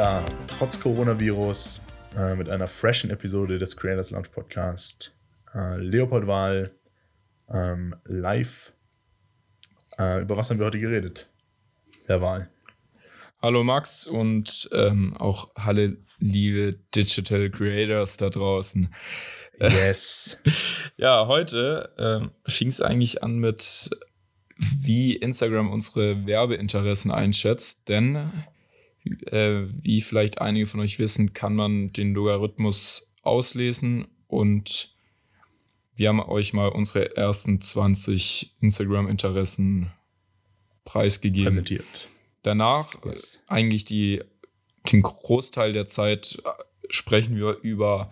Da, trotz Coronavirus, äh, mit einer freshen Episode des Creators Lounge Podcast. Äh, Leopold Wahl, ähm, live. Äh, über was haben wir heute geredet? Herr Wahl. Hallo Max und ähm, auch alle liebe Digital Creators da draußen. Yes. ja, heute äh, fing es eigentlich an mit, wie Instagram unsere Werbeinteressen einschätzt, denn äh, wie vielleicht einige von euch wissen, kann man den Logarithmus auslesen und wir haben euch mal unsere ersten 20 Instagram-Interessen preisgegeben. Präsentiert. Danach, yes. eigentlich die, den Großteil der Zeit, äh, sprechen wir über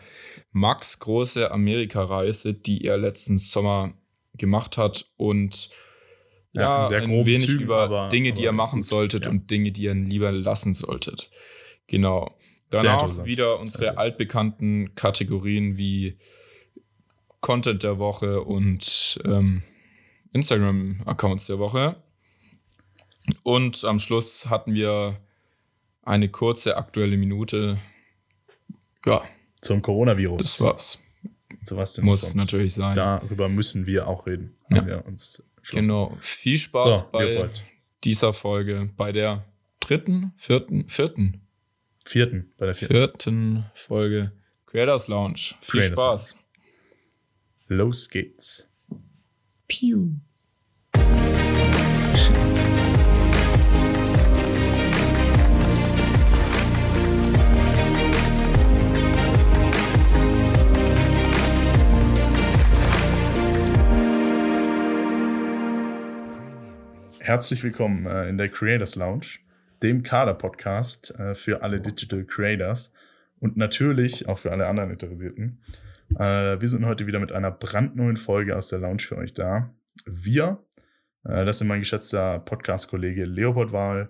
Max große Amerika-Reise, die er letzten Sommer gemacht hat und ja, ja ein, wenig Zügen, über aber, Dinge, die ihr machen solltet ja. und Dinge, die ihr lieber lassen solltet. Genau. Danach wieder unsere altbekannten Kategorien wie Content der Woche und ähm, Instagram-Accounts der Woche. Und am Schluss hatten wir eine kurze aktuelle Minute. Ja. Zum Coronavirus. Das war's. So was denn Muss sonst? natürlich sein. Darüber müssen wir auch reden. Ja. Wir uns genau. Viel Spaß so, bei Leopold. dieser Folge. Bei der dritten, vierten, vierten. Vierten, bei der vierten. Vierten Folge Creators Lounge. Viel Creators Spaß. Lounge. Los geht's. Piu. Herzlich willkommen äh, in der Creators Lounge, dem Kader-Podcast äh, für alle Digital Creators und natürlich auch für alle anderen Interessierten. Äh, wir sind heute wieder mit einer brandneuen Folge aus der Lounge für euch da. Wir, das sind mein geschätzter Podcast-Kollege Leopold Wahl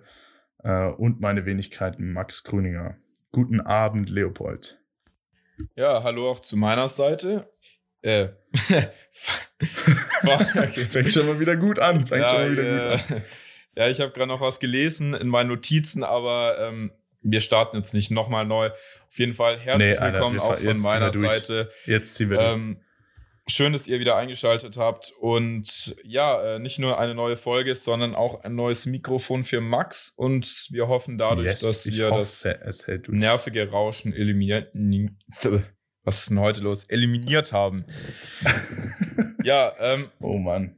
und meine Wenigkeit Max Grüninger. Guten Abend, Leopold. Ja, hallo auch zu meiner Seite. Äh. Fängt schon mal wieder gut an. Fängt ja, schon mal wieder äh, gut an. Ja, ich habe gerade noch was gelesen in meinen Notizen, aber ähm, wir starten jetzt nicht nochmal neu. Auf jeden Fall herzlich nee, willkommen Alter, auch von meiner Seite. Jetzt ziehen wir ähm, Schön, dass ihr wieder eingeschaltet habt. Und ja, äh, nicht nur eine neue Folge, sondern auch ein neues Mikrofon für Max. Und wir hoffen dadurch, yes, dass wir das nervige Rauschen eliminieren was ist denn heute los? Eliminiert haben. ja, ähm, oh Mann.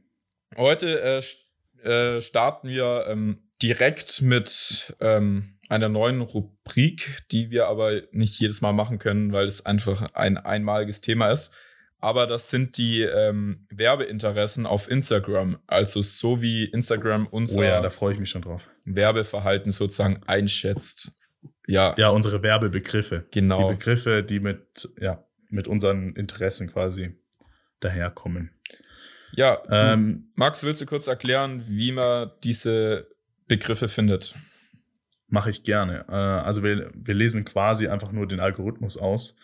Heute äh, äh, starten wir ähm, direkt mit ähm, einer neuen Rubrik, die wir aber nicht jedes Mal machen können, weil es einfach ein einmaliges Thema ist. Aber das sind die ähm, Werbeinteressen auf Instagram. Also so wie Instagram unser oh ja, da freue ich mich schon drauf. Werbeverhalten sozusagen einschätzt. Ja. Ja, unsere Werbebegriffe. Genau. Die Begriffe, die mit, ja, mit unseren Interessen quasi daherkommen. Ja, du, ähm, Max, willst du kurz erklären, wie man diese Begriffe findet? Mache ich gerne. Äh, also wir, wir lesen quasi einfach nur den Algorithmus aus.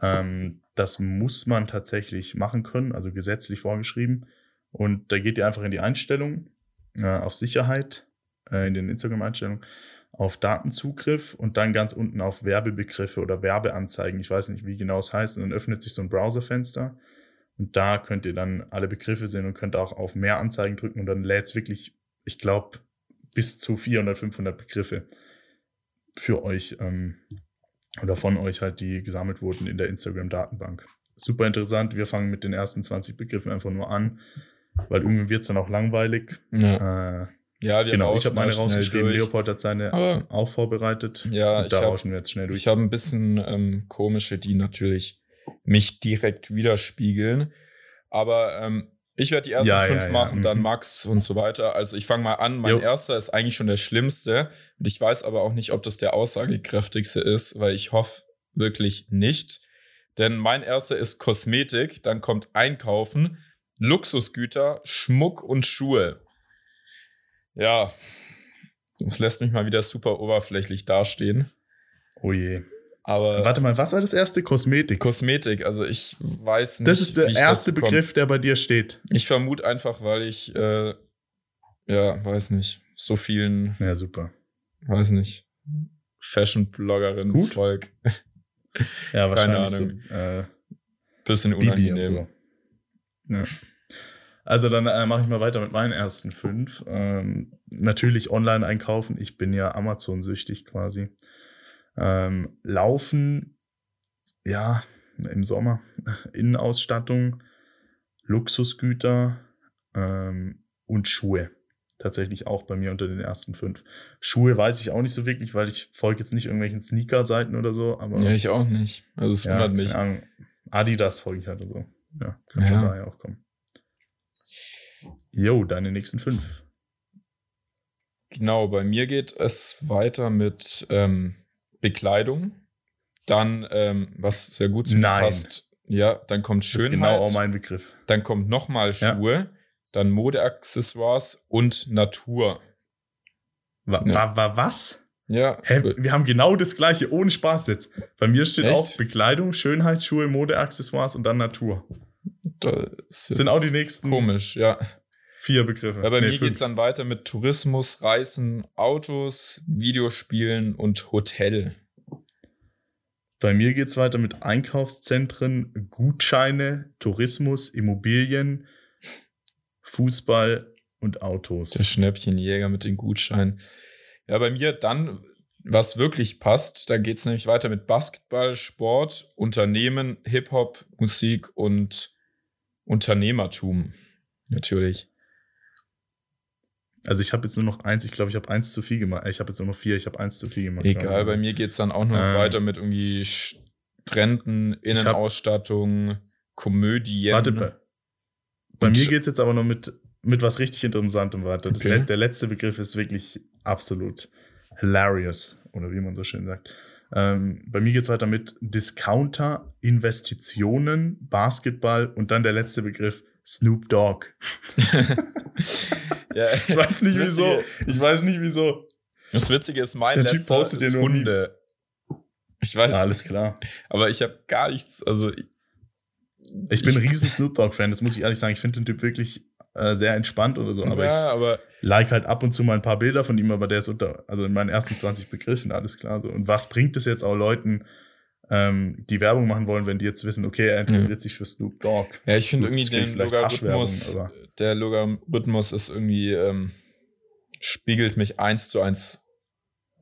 Ähm, das muss man tatsächlich machen können, also gesetzlich vorgeschrieben. Und da geht ihr einfach in die Einstellung äh, auf Sicherheit, äh, in den Instagram-Einstellungen auf Datenzugriff und dann ganz unten auf Werbebegriffe oder Werbeanzeigen. Ich weiß nicht, wie genau es heißt. Und dann öffnet sich so ein Browserfenster und da könnt ihr dann alle Begriffe sehen und könnt auch auf mehr Anzeigen drücken und dann lädt es wirklich, ich glaube, bis zu 400, 500 Begriffe für euch ähm, oder von euch halt, die gesammelt wurden in der Instagram-Datenbank. Super interessant. Wir fangen mit den ersten 20 Begriffen einfach nur an, weil irgendwie wird es dann auch langweilig. Ja. Äh, ja, wir genau, ich habe meine rausgeschrieben, durch. Leopold hat seine Aber, auch vorbereitet. Ja, und da rauschen wir jetzt schnell durch. Ich habe ein bisschen ähm, komische, die natürlich mich direkt widerspiegeln. Aber ähm, ich werde die ersten ja, fünf ja, machen, ja. dann mhm. Max und so weiter. Also ich fange mal an. Mein jo. erster ist eigentlich schon der schlimmste. Und ich weiß aber auch nicht, ob das der aussagekräftigste ist, weil ich hoffe wirklich nicht. Denn mein erster ist Kosmetik, dann kommt Einkaufen, Luxusgüter, Schmuck und Schuhe. Ja, das lässt mich mal wieder super oberflächlich dastehen. Oh je. Aber Warte mal, was war das erste? Kosmetik. Kosmetik, also ich weiß nicht. Das ist der erste Begriff, der bei dir steht. Ich vermute einfach, weil ich, äh, ja, weiß nicht, so vielen. Ja, super. Weiß nicht. Fashion-Bloggerin folge. Ja, wahrscheinlich Keine Ahnung. So, äh, Bisschen unangenehm. So. Ja. Also dann äh, mache ich mal weiter mit meinen ersten fünf. Ähm, natürlich online einkaufen. Ich bin ja Amazon-süchtig quasi. Ähm, laufen, ja, im Sommer. Innenausstattung, Luxusgüter ähm, und Schuhe. Tatsächlich auch bei mir unter den ersten fünf. Schuhe weiß ich auch nicht so wirklich, weil ich folge jetzt nicht irgendwelchen Sneaker-Seiten oder so. Aber, ja, ich auch nicht. Also es ja, wundert mich. Ahnung, Adidas folge ich halt oder so. Ja, könnte ja. daher auch kommen. Jo, deine nächsten fünf. Genau, bei mir geht es weiter mit ähm, Bekleidung. Dann, ähm, was sehr gut zu mir passt. Ja, dann kommt Schönheit. Das ist genau auch mein Begriff. Dann kommt nochmal Schuhe. Ja. Dann Modeaccessoires und Natur. War, ja. war was? Ja. Hä? Wir haben genau das gleiche, ohne Spaß jetzt. Bei mir steht Echt? auch Bekleidung, Schönheit, Schuhe, Modeaccessoires und dann Natur. Das sind auch die nächsten. Komisch, ja. Vier Begriffe. Ja, bei nee, mir geht es dann weiter mit Tourismus, Reisen, Autos, Videospielen und Hotel. Bei mir geht es weiter mit Einkaufszentren, Gutscheine, Tourismus, Immobilien, Fußball und Autos. Der Schnäppchenjäger mit den Gutscheinen. Ja, bei mir dann, was wirklich passt, da geht es nämlich weiter mit Basketball, Sport, Unternehmen, Hip-Hop, Musik und Unternehmertum. Natürlich. Also ich habe jetzt nur noch eins, ich glaube, ich habe eins zu viel gemacht. Ich habe jetzt nur noch vier, ich habe eins zu viel gemacht. Egal, bei mir geht es dann auch noch ähm, weiter mit irgendwie Stränden, Innenausstattung, Komödien. Warte, bei, bei mir geht es jetzt aber noch mit, mit was richtig Interessantem weiter. Okay. Der letzte Begriff ist wirklich absolut hilarious, oder wie man so schön sagt. Ähm, bei mir geht es weiter mit Discounter, Investitionen, Basketball und dann der letzte Begriff Snoop Dogg. ja, ich weiß nicht wieso. Ich weiß nicht wieso. Das Witzige ist, mein der Typ postet ist Hunde. Ich weiß. Ja, alles klar. Aber ich habe gar nichts. Also ich, ich bin ein riesen Snoop Dogg Fan. Das muss ich ehrlich sagen. Ich finde den Typ wirklich äh, sehr entspannt oder so. Aber ja, ich aber like halt ab und zu mal ein paar Bilder von ihm. Aber der ist unter, also in meinen ersten 20 Begriffen alles klar. So. Und was bringt es jetzt auch Leuten? ähm, die Werbung machen wollen, wenn die jetzt wissen, okay, er interessiert ja. sich für Snoop Dogg. Ja, ich finde irgendwie den Logarithmus, der Logarithmus ist irgendwie, ähm, spiegelt mich eins zu eins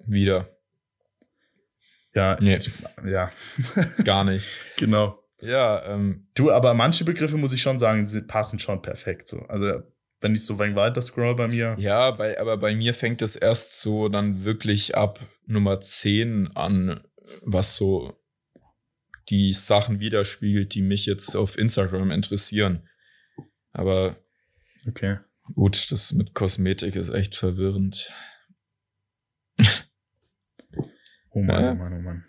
wieder. Ja, nee. ich, ja. Gar nicht. Genau. Ja, ähm, Du, aber manche Begriffe muss ich schon sagen, passen schon perfekt so. Also, wenn ich so weit weiter scroll bei mir. Ja, bei, aber bei mir fängt es erst so dann wirklich ab Nummer 10 an, was so die Sachen widerspiegelt, die mich jetzt auf Instagram interessieren. Aber okay. gut, das mit Kosmetik ist echt verwirrend. oh Mann, ja. oh Mann, oh Mann.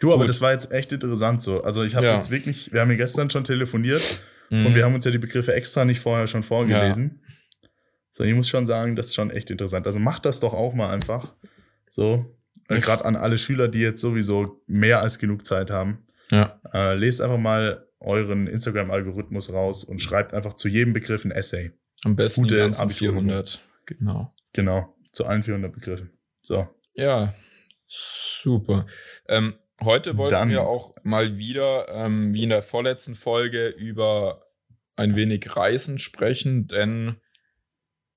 Du, aber gut. das war jetzt echt interessant so. Also ich habe ja. jetzt wirklich, wir haben ja gestern schon telefoniert mhm. und wir haben uns ja die Begriffe extra nicht vorher schon vorgelesen. Ja. So, ich muss schon sagen, das ist schon echt interessant. Also macht das doch auch mal einfach. So, äh, Gerade an alle Schüler, die jetzt sowieso mehr als genug Zeit haben. Ja. Äh, lest einfach mal euren Instagram-Algorithmus raus und schreibt einfach zu jedem Begriff ein Essay. Am besten Gute die ganzen 400. Genau. Genau, zu allen 400 Begriffen. So. Ja, super. Ähm, heute wollten Dann. wir auch mal wieder, ähm, wie in der vorletzten Folge, über ein wenig Reisen sprechen, denn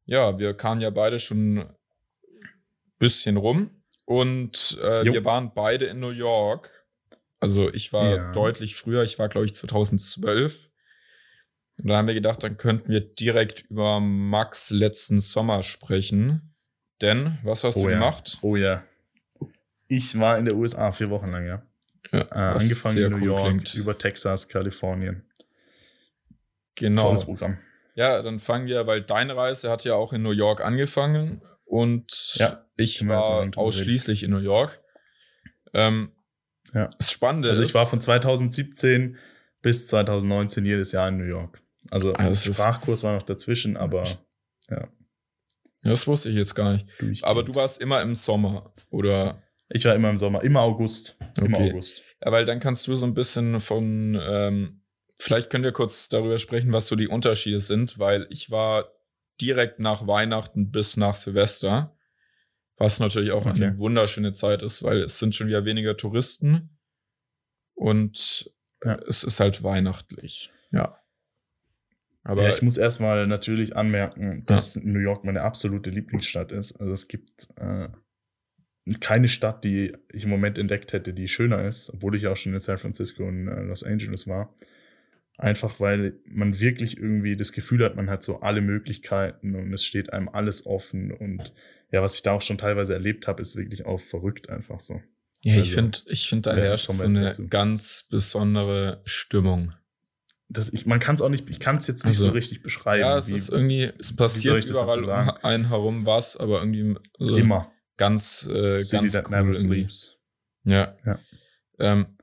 ja, wir kamen ja beide schon ein bisschen rum und äh, wir waren beide in New York. Also ich war ja. deutlich früher, ich war glaube ich 2012. Und da haben wir gedacht, dann könnten wir direkt über Max letzten Sommer sprechen. Denn, was hast oh du ja. gemacht? Oh ja. Ich war in der USA vier Wochen lang, ja. ja äh, angefangen in New cool York, klingt. über Texas, Kalifornien. Genau. Volles Programm. Ja, dann fangen wir, weil deine Reise hat ja auch in New York angefangen und ja, ich war ausschließlich in New York. Ähm, ja. Das Spannende Also ich war von 2017 bis 2019 jedes Jahr in New York. Also also Sprachkurs war noch dazwischen, aber ja. Das wusste ich jetzt gar nicht. Aber du warst immer im Sommer, oder? Ich war immer im Sommer, immer August. Immer okay. August. Ja, weil dann kannst du so ein bisschen von, ähm, vielleicht könnt ihr kurz darüber sprechen, was so die Unterschiede sind, weil ich war direkt nach Weihnachten bis nach Silvester. Was natürlich auch okay. eine wunderschöne Zeit ist, weil es sind schon wieder weniger Touristen und ja. es ist halt weihnachtlich. Ja. Aber ja, ich muss erstmal natürlich anmerken, dass ja. New York meine absolute Lieblingsstadt ist. Also es gibt äh, keine Stadt, die ich im Moment entdeckt hätte, die schöner ist, obwohl ich auch schon in San Francisco und äh, Los Angeles war. Einfach weil man wirklich irgendwie das Gefühl hat, man hat so alle Möglichkeiten und es steht einem alles offen. Und ja, was ich da auch schon teilweise erlebt habe, ist wirklich auch verrückt einfach so. Ja, also, ich finde, ich finde, da herrscht so eine dazu. ganz besondere Stimmung. Das, ich, man kann es auch nicht, ich kann es jetzt nicht also, so richtig beschreiben. Ja, es wie, ist irgendwie, es passiert überall um einen herum was, aber irgendwie also immer ganz, äh, ganz cool. Ja. ja. Ähm,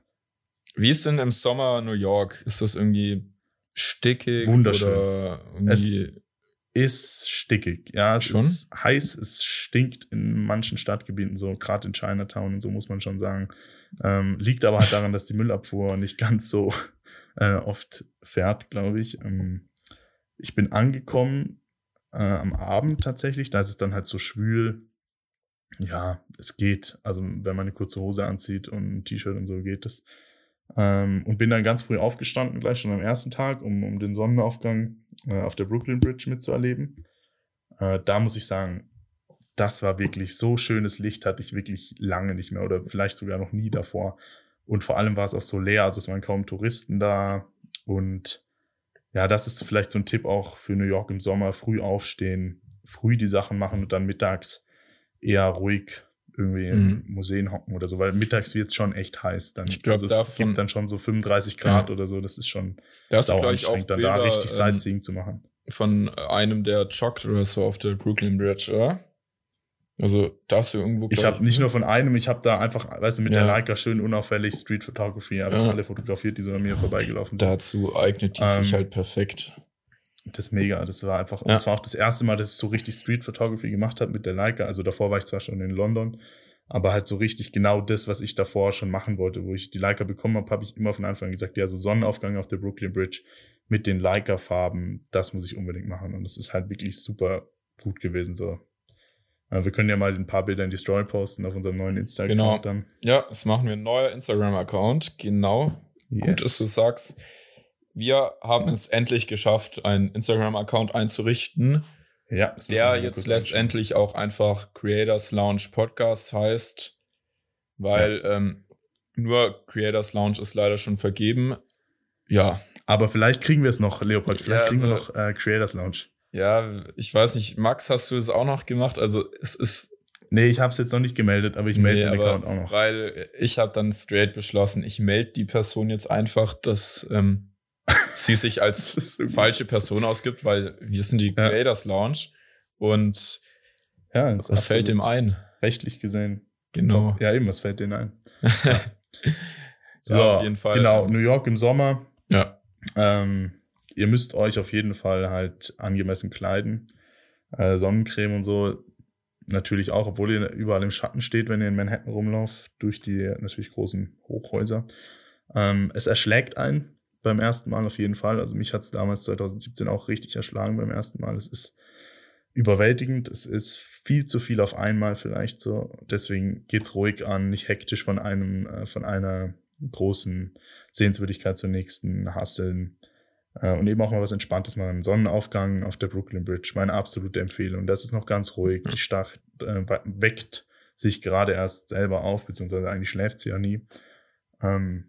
wie ist denn im Sommer New York? Ist das irgendwie stickig Wunderschön. oder irgendwie es ist stickig. Ja, es schon? ist heiß, es stinkt in manchen Stadtgebieten, so gerade in Chinatown und so muss man schon sagen. Ähm, liegt aber halt daran, dass die Müllabfuhr nicht ganz so äh, oft fährt, glaube ich. Ähm, ich bin angekommen äh, am Abend tatsächlich, da ist es dann halt so schwül. Ja, es geht. Also wenn man eine kurze Hose anzieht und ein T-Shirt und so geht es. Ähm, und bin dann ganz früh aufgestanden, gleich schon am ersten Tag, um, um den Sonnenaufgang äh, auf der Brooklyn Bridge mitzuerleben. Äh, da muss ich sagen, das war wirklich so schönes Licht, hatte ich wirklich lange nicht mehr oder vielleicht sogar noch nie davor. Und vor allem war es auch so leer, also es waren kaum Touristen da. Und ja, das ist vielleicht so ein Tipp auch für New York im Sommer: früh aufstehen, früh die Sachen machen und dann mittags eher ruhig irgendwie mhm. in Museen hocken oder so, weil mittags wird es schon echt heiß. Dann, ich glaube, also es gibt dann schon so 35 Grad ja. oder so. Das ist schon das daueranstrengend, dann da richtig ähm, Sightseeing zu machen. Von einem, der joggt oder so auf der Brooklyn Bridge, oder? Also da hast du irgendwo. Ich habe nicht nur von einem, ich habe da einfach, weißt du, mit ja. der Leica schön unauffällig Street Photography, habe ja. alle fotografiert, die so an mir vorbeigelaufen sind. Dazu eignet die ähm, sich halt perfekt. Das ist mega. Das war einfach, ja. das war auch das erste Mal, dass ich so richtig Street Photography gemacht habe mit der Leica. Also davor war ich zwar schon in London, aber halt so richtig genau das, was ich davor schon machen wollte, wo ich die Leica bekommen habe, habe ich immer von Anfang an gesagt, ja, so Sonnenaufgang auf der Brooklyn Bridge mit den Leica-Farben, das muss ich unbedingt machen. Und das ist halt wirklich super gut gewesen. So. Äh, wir können ja mal ein paar Bilder in die Story posten auf unserem neuen Instagram. Genau. Dann. Ja, das machen wir. Ein neuer Instagram-Account. Genau. Yes. Gut, dass du sagst. Wir haben es endlich geschafft, einen Instagram-Account einzurichten. Ja, der jetzt letztendlich auch einfach Creators Lounge Podcast heißt, weil ja. ähm, nur Creators Lounge ist leider schon vergeben. Ja. Aber vielleicht kriegen wir es noch, Leopold. Vielleicht ja, kriegen wir also noch äh, Creators Lounge. Ja, ich weiß nicht, Max, hast du es auch noch gemacht? Also es ist. Nee, ich habe es jetzt noch nicht gemeldet, aber ich melde nee, den Account auch noch. Weil ich habe dann straight beschlossen, ich melde die Person jetzt einfach, dass ähm, sie sich als falsche Person ausgibt, weil wir sind die ja. Creators Lounge und ja, was fällt dem ein? Rechtlich gesehen. Genau. Ja, eben, was fällt denen ein? Ja. so, ja, auf jeden Fall. Genau, New York im Sommer. Ja. Ähm, ihr müsst euch auf jeden Fall halt angemessen kleiden. Äh, Sonnencreme und so natürlich auch, obwohl ihr überall im Schatten steht, wenn ihr in Manhattan rumlauft, durch die natürlich großen Hochhäuser. Ähm, es erschlägt ein, beim ersten Mal auf jeden Fall. Also mich hat es damals 2017 auch richtig erschlagen beim ersten Mal. Es ist überwältigend, es ist viel zu viel auf einmal vielleicht so. Deswegen geht's ruhig an, nicht hektisch von einem, äh, von einer großen Sehenswürdigkeit zur nächsten hasseln. Äh, und eben auch mal was Entspanntes machen. Sonnenaufgang auf der Brooklyn Bridge, meine absolute Empfehlung. Das ist noch ganz ruhig. Die Stadt äh, weckt sich gerade erst selber auf, beziehungsweise eigentlich schläft sie ja nie. Ähm,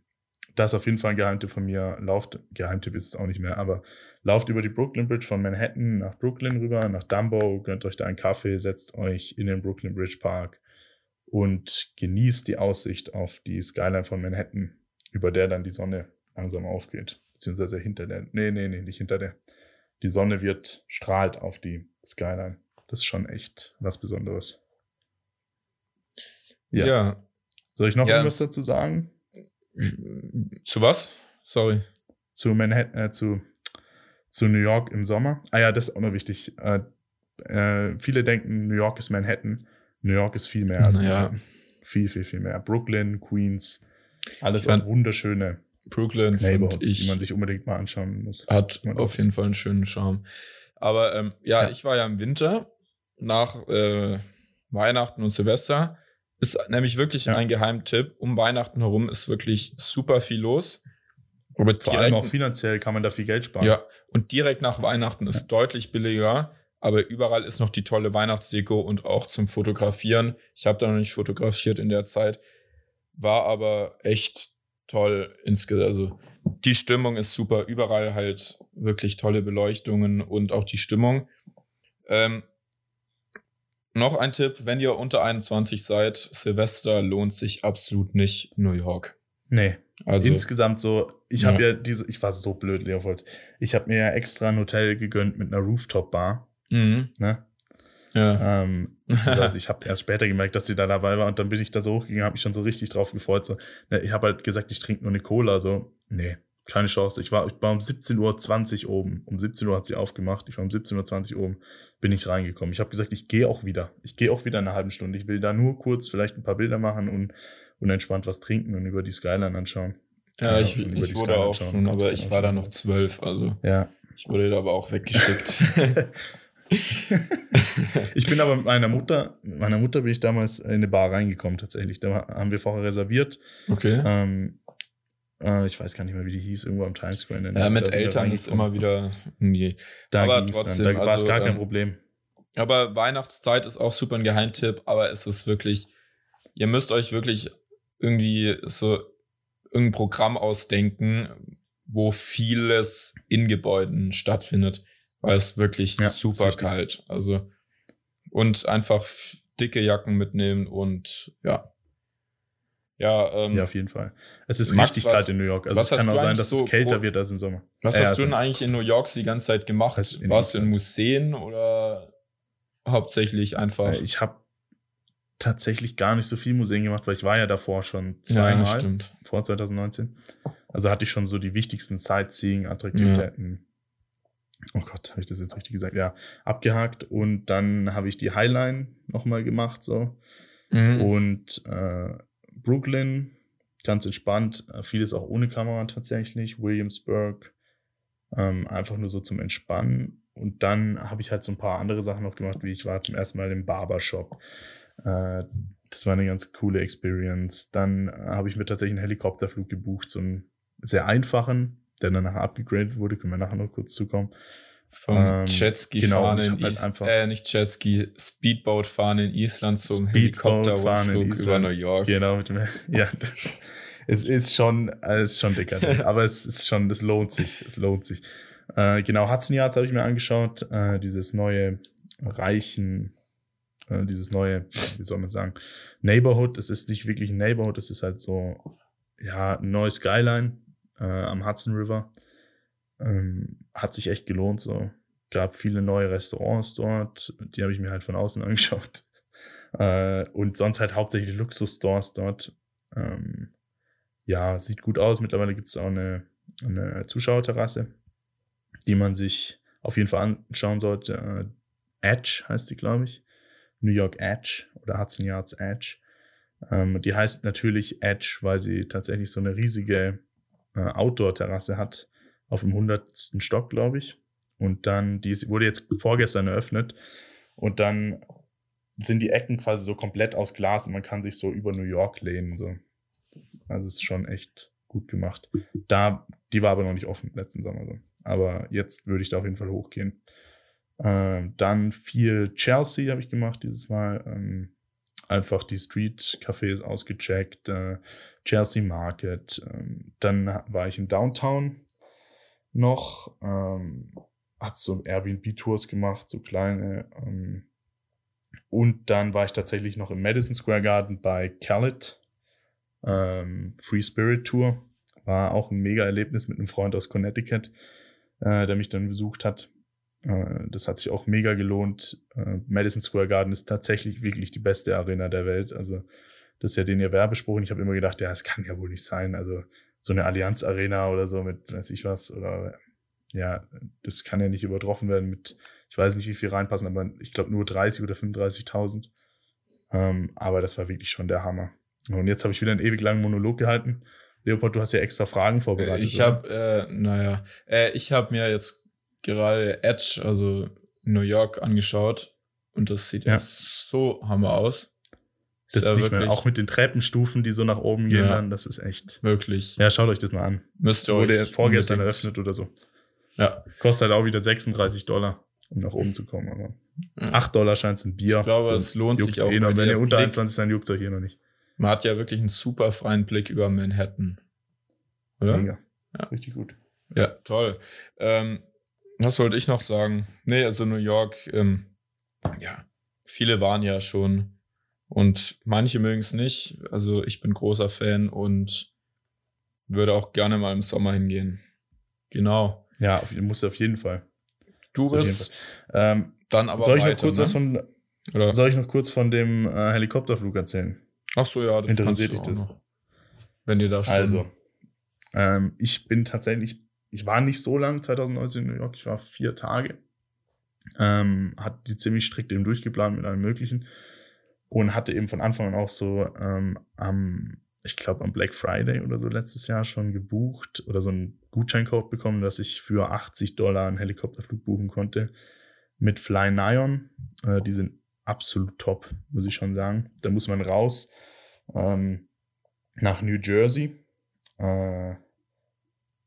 das ist auf jeden Fall ein Geheimtipp von mir. Lauft, Geheimtipp ist es auch nicht mehr, aber lauft über die Brooklyn Bridge von Manhattan nach Brooklyn rüber, nach Dumbo, gönnt euch da einen Kaffee, setzt euch in den Brooklyn Bridge Park und genießt die Aussicht auf die Skyline von Manhattan, über der dann die Sonne langsam aufgeht. Beziehungsweise hinter der, nee, nee, nee, nicht hinter der. Die Sonne wird, strahlt auf die Skyline. Das ist schon echt was Besonderes. Ja. ja. Soll ich noch ja, irgendwas dazu sagen? Zu was? Sorry. Zu Manhattan, äh, zu, zu New York im Sommer. Ah ja, das ist auch noch wichtig. Äh, äh, viele denken, New York ist Manhattan. New York ist viel mehr als naja. Viel, viel, viel mehr. Brooklyn, Queens, alles waren wunderschöne Brooklyn Neighborhoods, ich, die man sich unbedingt mal anschauen muss. Hat auf jeden Fall einen schönen Charme. Aber ähm, ja, ja, ich war ja im Winter nach, äh, Weihnachten und Silvester. Ist nämlich wirklich ja. ein Geheimtipp. Um Weihnachten herum ist wirklich super viel los. Aber Vor allem auch finanziell kann man da viel Geld sparen. Ja, und direkt nach Weihnachten ist ja. deutlich billiger. Aber überall ist noch die tolle Weihnachtsdeko und auch zum Fotografieren. Ich habe da noch nicht fotografiert in der Zeit. War aber echt toll insgesamt. Also die Stimmung ist super. Überall halt wirklich tolle Beleuchtungen und auch die Stimmung. Ähm, noch ein Tipp, wenn ihr unter 21 seid, Silvester lohnt sich absolut nicht New York. Nee. Also insgesamt so, ich habe ja. ja. diese, ich war so blöd, Leopold. Ich habe mir ja extra ein Hotel gegönnt mit einer Rooftop-Bar. Mhm. Ne? Ja. Ähm, also ich habe erst später gemerkt, dass sie da dabei war und dann bin ich da so hochgegangen, habe mich schon so richtig drauf gefreut. So, ne, ich habe halt gesagt, ich trinke nur eine Cola. So, nee, keine Chance. Ich war, ich war um 17.20 Uhr oben. Um 17 Uhr hat sie aufgemacht. Ich war um 17.20 Uhr oben, bin ich reingekommen. Ich habe gesagt, ich gehe auch wieder. Ich gehe auch wieder in einer halben Stunde. Ich will da nur kurz vielleicht ein paar Bilder machen und, und entspannt was trinken und über die Skyline anschauen. Ja, ja ich, ich wurde Skyline auch schon, aber ich war da noch zwölf. Also ja. ich wurde da aber auch weggeschickt. ich bin aber mit meiner Mutter, meiner Mutter bin ich damals in eine Bar reingekommen tatsächlich. Da haben wir vorher reserviert. Okay. Ähm, äh, ich weiß gar nicht mehr, wie die hieß, irgendwo am Times Square. In ja, mit Eltern ist immer wieder nee. Da aber trotzdem, dann. da war es gar kein ähm, Problem. Aber Weihnachtszeit ist auch super ein Geheimtipp, aber es ist wirklich, ihr müsst euch wirklich irgendwie so irgendein Programm ausdenken, wo vieles in Gebäuden stattfindet, weil es wirklich ja, super kalt. Also und einfach dicke Jacken mitnehmen und ja, ja, ähm, ja, auf jeden Fall. Es ist Max, richtig kalt in New York. Also es kann auch sein, dass so, es kälter wo, wird als im Sommer. Was äh, hast du denn eigentlich in New York die ganze Zeit gemacht? Warst du in Museen oder hauptsächlich einfach? Äh, ich habe tatsächlich gar nicht so viel Museen gemacht, weil ich war ja davor schon zweimal. Ja, stimmt. Vor 2019. Also hatte ich schon so die wichtigsten Sightseeing-Attraktivitäten. Ja. Oh Gott, habe ich das jetzt richtig gesagt? Ja, abgehakt. Und dann habe ich die Highline nochmal gemacht, so. Mhm. Und äh, Brooklyn, ganz entspannt, äh, vieles auch ohne Kamera tatsächlich, Williamsburg, ähm, einfach nur so zum Entspannen. Und dann habe ich halt so ein paar andere Sachen noch gemacht, wie ich war zum ersten Mal im Barbershop. Äh, das war eine ganz coole Experience. Dann äh, habe ich mir tatsächlich einen Helikopterflug gebucht, so einen sehr einfachen, der dann nachher abgegradet wurde, können wir nachher noch kurz zukommen. Vom ähm, Jetski genau, fahren in halt Island, äh, nicht Jetski, Speedboat fahren in Island zum Helikopterflug über New York. Genau, mit dem, ja. es ist schon, es ist schon dicker, aber es ist schon, es lohnt sich, es lohnt sich. Äh, genau, Hudson Yards habe ich mir angeschaut, äh, dieses neue Reichen, äh, dieses neue, wie soll man sagen, Neighborhood. Es ist nicht wirklich ein Neighborhood, es ist halt so, ja, ein neues Skyline äh, am Hudson River. Ähm, hat sich echt gelohnt. So gab viele neue Restaurants dort, die habe ich mir halt von außen angeschaut. Äh, und sonst halt hauptsächlich Luxusstores dort. Ähm, ja, sieht gut aus. Mittlerweile gibt es auch eine, eine Zuschauerterrasse, die man sich auf jeden Fall anschauen sollte. Äh, Edge heißt die, glaube ich. New York Edge oder Hudson Yards Edge. Ähm, die heißt natürlich Edge, weil sie tatsächlich so eine riesige äh, Outdoor-Terrasse hat, auf dem 100. Stock, glaube ich. Und dann, die wurde jetzt vorgestern eröffnet. Und dann sind die Ecken quasi so komplett aus Glas und man kann sich so über New York lehnen. So. Also es ist schon echt gut gemacht. Da, die war aber noch nicht offen letzten Sommer. So. Aber jetzt würde ich da auf jeden Fall hochgehen. Ähm, dann viel Chelsea habe ich gemacht dieses Mal. Ähm, einfach die Street-Cafés ausgecheckt. Äh, Chelsea Market. Ähm, dann war ich in Downtown noch. Ähm, hat so Airbnb-Tours gemacht, so kleine. Ähm, und dann war ich tatsächlich noch im Madison Square Garden bei Khaled. Ähm, Free Spirit Tour. War auch ein mega Erlebnis mit einem Freund aus Connecticut, äh, der mich dann besucht hat. Äh, das hat sich auch mega gelohnt. Äh, Madison Square Garden ist tatsächlich wirklich die beste Arena der Welt. Also, das ist ja den ihr Werbespruch. Und ich habe immer gedacht, ja, es kann ja wohl nicht sein. Also, so eine Allianz Arena oder so mit weiß ich was oder ja, das kann ja nicht übertroffen werden mit, ich weiß nicht, wie viel reinpassen, aber ich glaube nur 30 oder 35.000. Ähm, aber das war wirklich schon der Hammer. Und jetzt habe ich wieder einen ewig langen Monolog gehalten. Leopold, du hast ja extra Fragen vorbereitet. Ich habe, äh, naja, äh, ich habe mir jetzt gerade Edge, also New York, angeschaut. und das sieht ja, so hammer aus. Das ist, nicht mehr. Auch mit den Treppenstufen, die so nach oben gehen, ja, dann, das ist echt. Wirklich. Ja, schaut euch das mal an. Müsst ihr Wurde euch vorgestern eröffnet oder so. Ja. Kostet halt auch wieder 36 Dollar, um nach oben zu kommen. Aber 8 Dollar scheint es ein Bier. Ich glaube, es lohnt sich auch. Eh noch, wenn ihr unter 21 seid, juckt euch hier noch nicht. Man hat ja wirklich einen super freien Blick über Manhattan. Oder? Mega. Ja. Richtig gut. Ja, toll. Ähm, was wollte ich noch sagen? Nee, also New York, ähm, ja, viele waren ja schon und manche mögen es nicht. Also ich bin großer Fan und würde auch gerne mal im Sommer hingehen. Genau. Ja, auf, musst auf jeden Fall. Du bist ähm, dann aber soll ich weiter, noch kurz ne? was von Oder? soll ich noch kurz von dem äh, Helikopterflug erzählen? Ach so, ja, das interessiert dich das. Noch. Wenn ihr da schon Also, ähm, ich bin tatsächlich, ich war nicht so lang 2019 in New York, ich war vier Tage. Ähm, hat die ziemlich strikt eben durchgeplant mit allem Möglichen und hatte eben von Anfang an auch so ähm, am, ich glaube, am Black Friday oder so letztes Jahr schon gebucht oder so einen Gutscheincode bekommen, dass ich für 80 Dollar einen Helikopterflug buchen konnte mit Fly Nion. Äh, die sind absolut top, muss ich schon sagen. Da muss man raus ähm, nach New Jersey. Äh,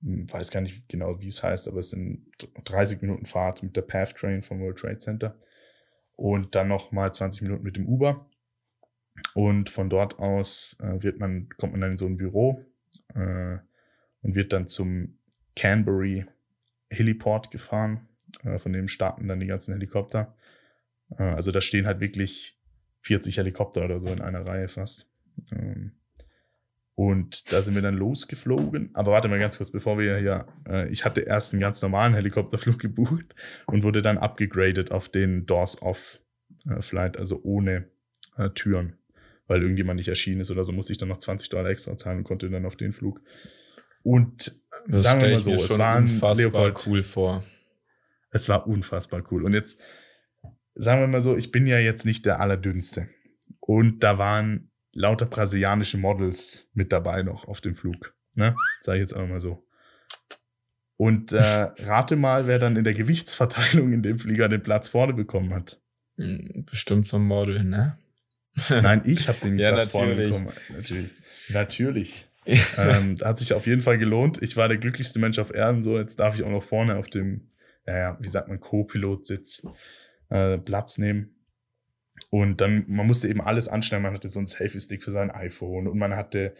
weiß gar nicht genau, wie es heißt, aber es sind 30 Minuten Fahrt mit der Path Train vom World Trade Center und dann noch mal 20 Minuten mit dem Uber. Und von dort aus äh, wird man, kommt man dann in so ein Büro äh, und wird dann zum Canberry Heliport gefahren. Äh, von dem starten dann die ganzen Helikopter. Also da stehen halt wirklich 40 Helikopter oder so in einer Reihe fast. Ähm, und da sind wir dann losgeflogen. Aber warte mal ganz kurz, bevor wir hier, ich hatte erst einen ganz normalen Helikopterflug gebucht und wurde dann abgegradet auf den Doors-Off-Flight, äh, also ohne Türen weil irgendjemand nicht erschienen ist oder so, musste ich dann noch 20 Dollar extra zahlen und konnte dann auf den Flug. Und das sagen wir mal so, es war unfassbar Leopold, cool vor. Es war unfassbar cool. Und jetzt sagen wir mal so, ich bin ja jetzt nicht der allerdünnste. Und da waren lauter brasilianische Models mit dabei noch auf dem Flug. Ne? Sag ich jetzt einfach mal so. Und äh, rate mal, wer dann in der Gewichtsverteilung in dem Flieger den Platz vorne bekommen hat. Hm, bestimmt so ein Model, ne? Nein, ich habe den ja, Platz natürlich. vorne bekommen. Natürlich. Natürlich. ähm, hat sich auf jeden Fall gelohnt. Ich war der glücklichste Mensch auf Erden. So, jetzt darf ich auch noch vorne auf dem, ja, wie sagt man, Co-Pilot-Sitz äh, Platz nehmen. Und dann, man musste eben alles anschneiden. Man hatte so einen Selfie-Stick für sein iPhone und man hatte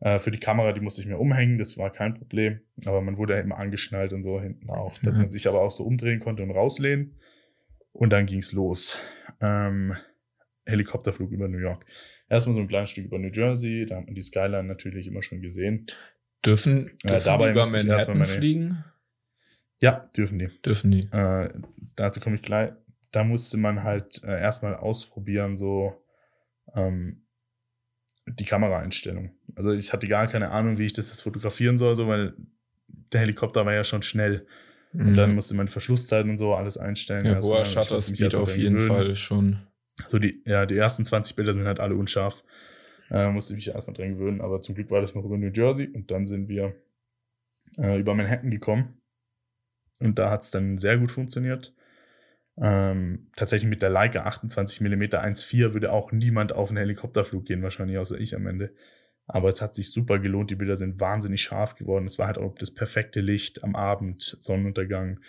äh, für die Kamera, die musste ich mir umhängen, das war kein Problem. Aber man wurde eben angeschnallt und so hinten auch, dass mhm. man sich aber auch so umdrehen konnte und rauslehnen. Und dann ging's los. Ähm, Helikopterflug über New York. Erstmal so ein kleines Stück über New Jersey, da hat man die Skyline natürlich immer schon gesehen. Dürfen, dürfen äh, dabei über Manhattan meine, fliegen? Ja, dürfen die. Dürfen die. Äh, dazu komme ich gleich. Da musste man halt äh, erstmal ausprobieren, so ähm, die Kameraeinstellung. Also ich hatte gar keine Ahnung, wie ich das jetzt fotografieren soll, so, weil der Helikopter war ja schon schnell. Und mhm. dann musste man Verschlusszeiten und so alles einstellen. Ja, hoher Shutter Speed auf jeden. Fall schon. So die, ja, die ersten 20 Bilder sind halt alle unscharf. Äh, musste ich mich erstmal dran gewöhnen, aber zum Glück war das noch über New Jersey und dann sind wir äh, über Manhattan gekommen. Und da hat es dann sehr gut funktioniert. Ähm, tatsächlich mit der Leica 28 mm 1.4 würde auch niemand auf einen Helikopterflug gehen, wahrscheinlich außer ich am Ende. Aber es hat sich super gelohnt. Die Bilder sind wahnsinnig scharf geworden. Es war halt auch das perfekte Licht am Abend, Sonnenuntergang.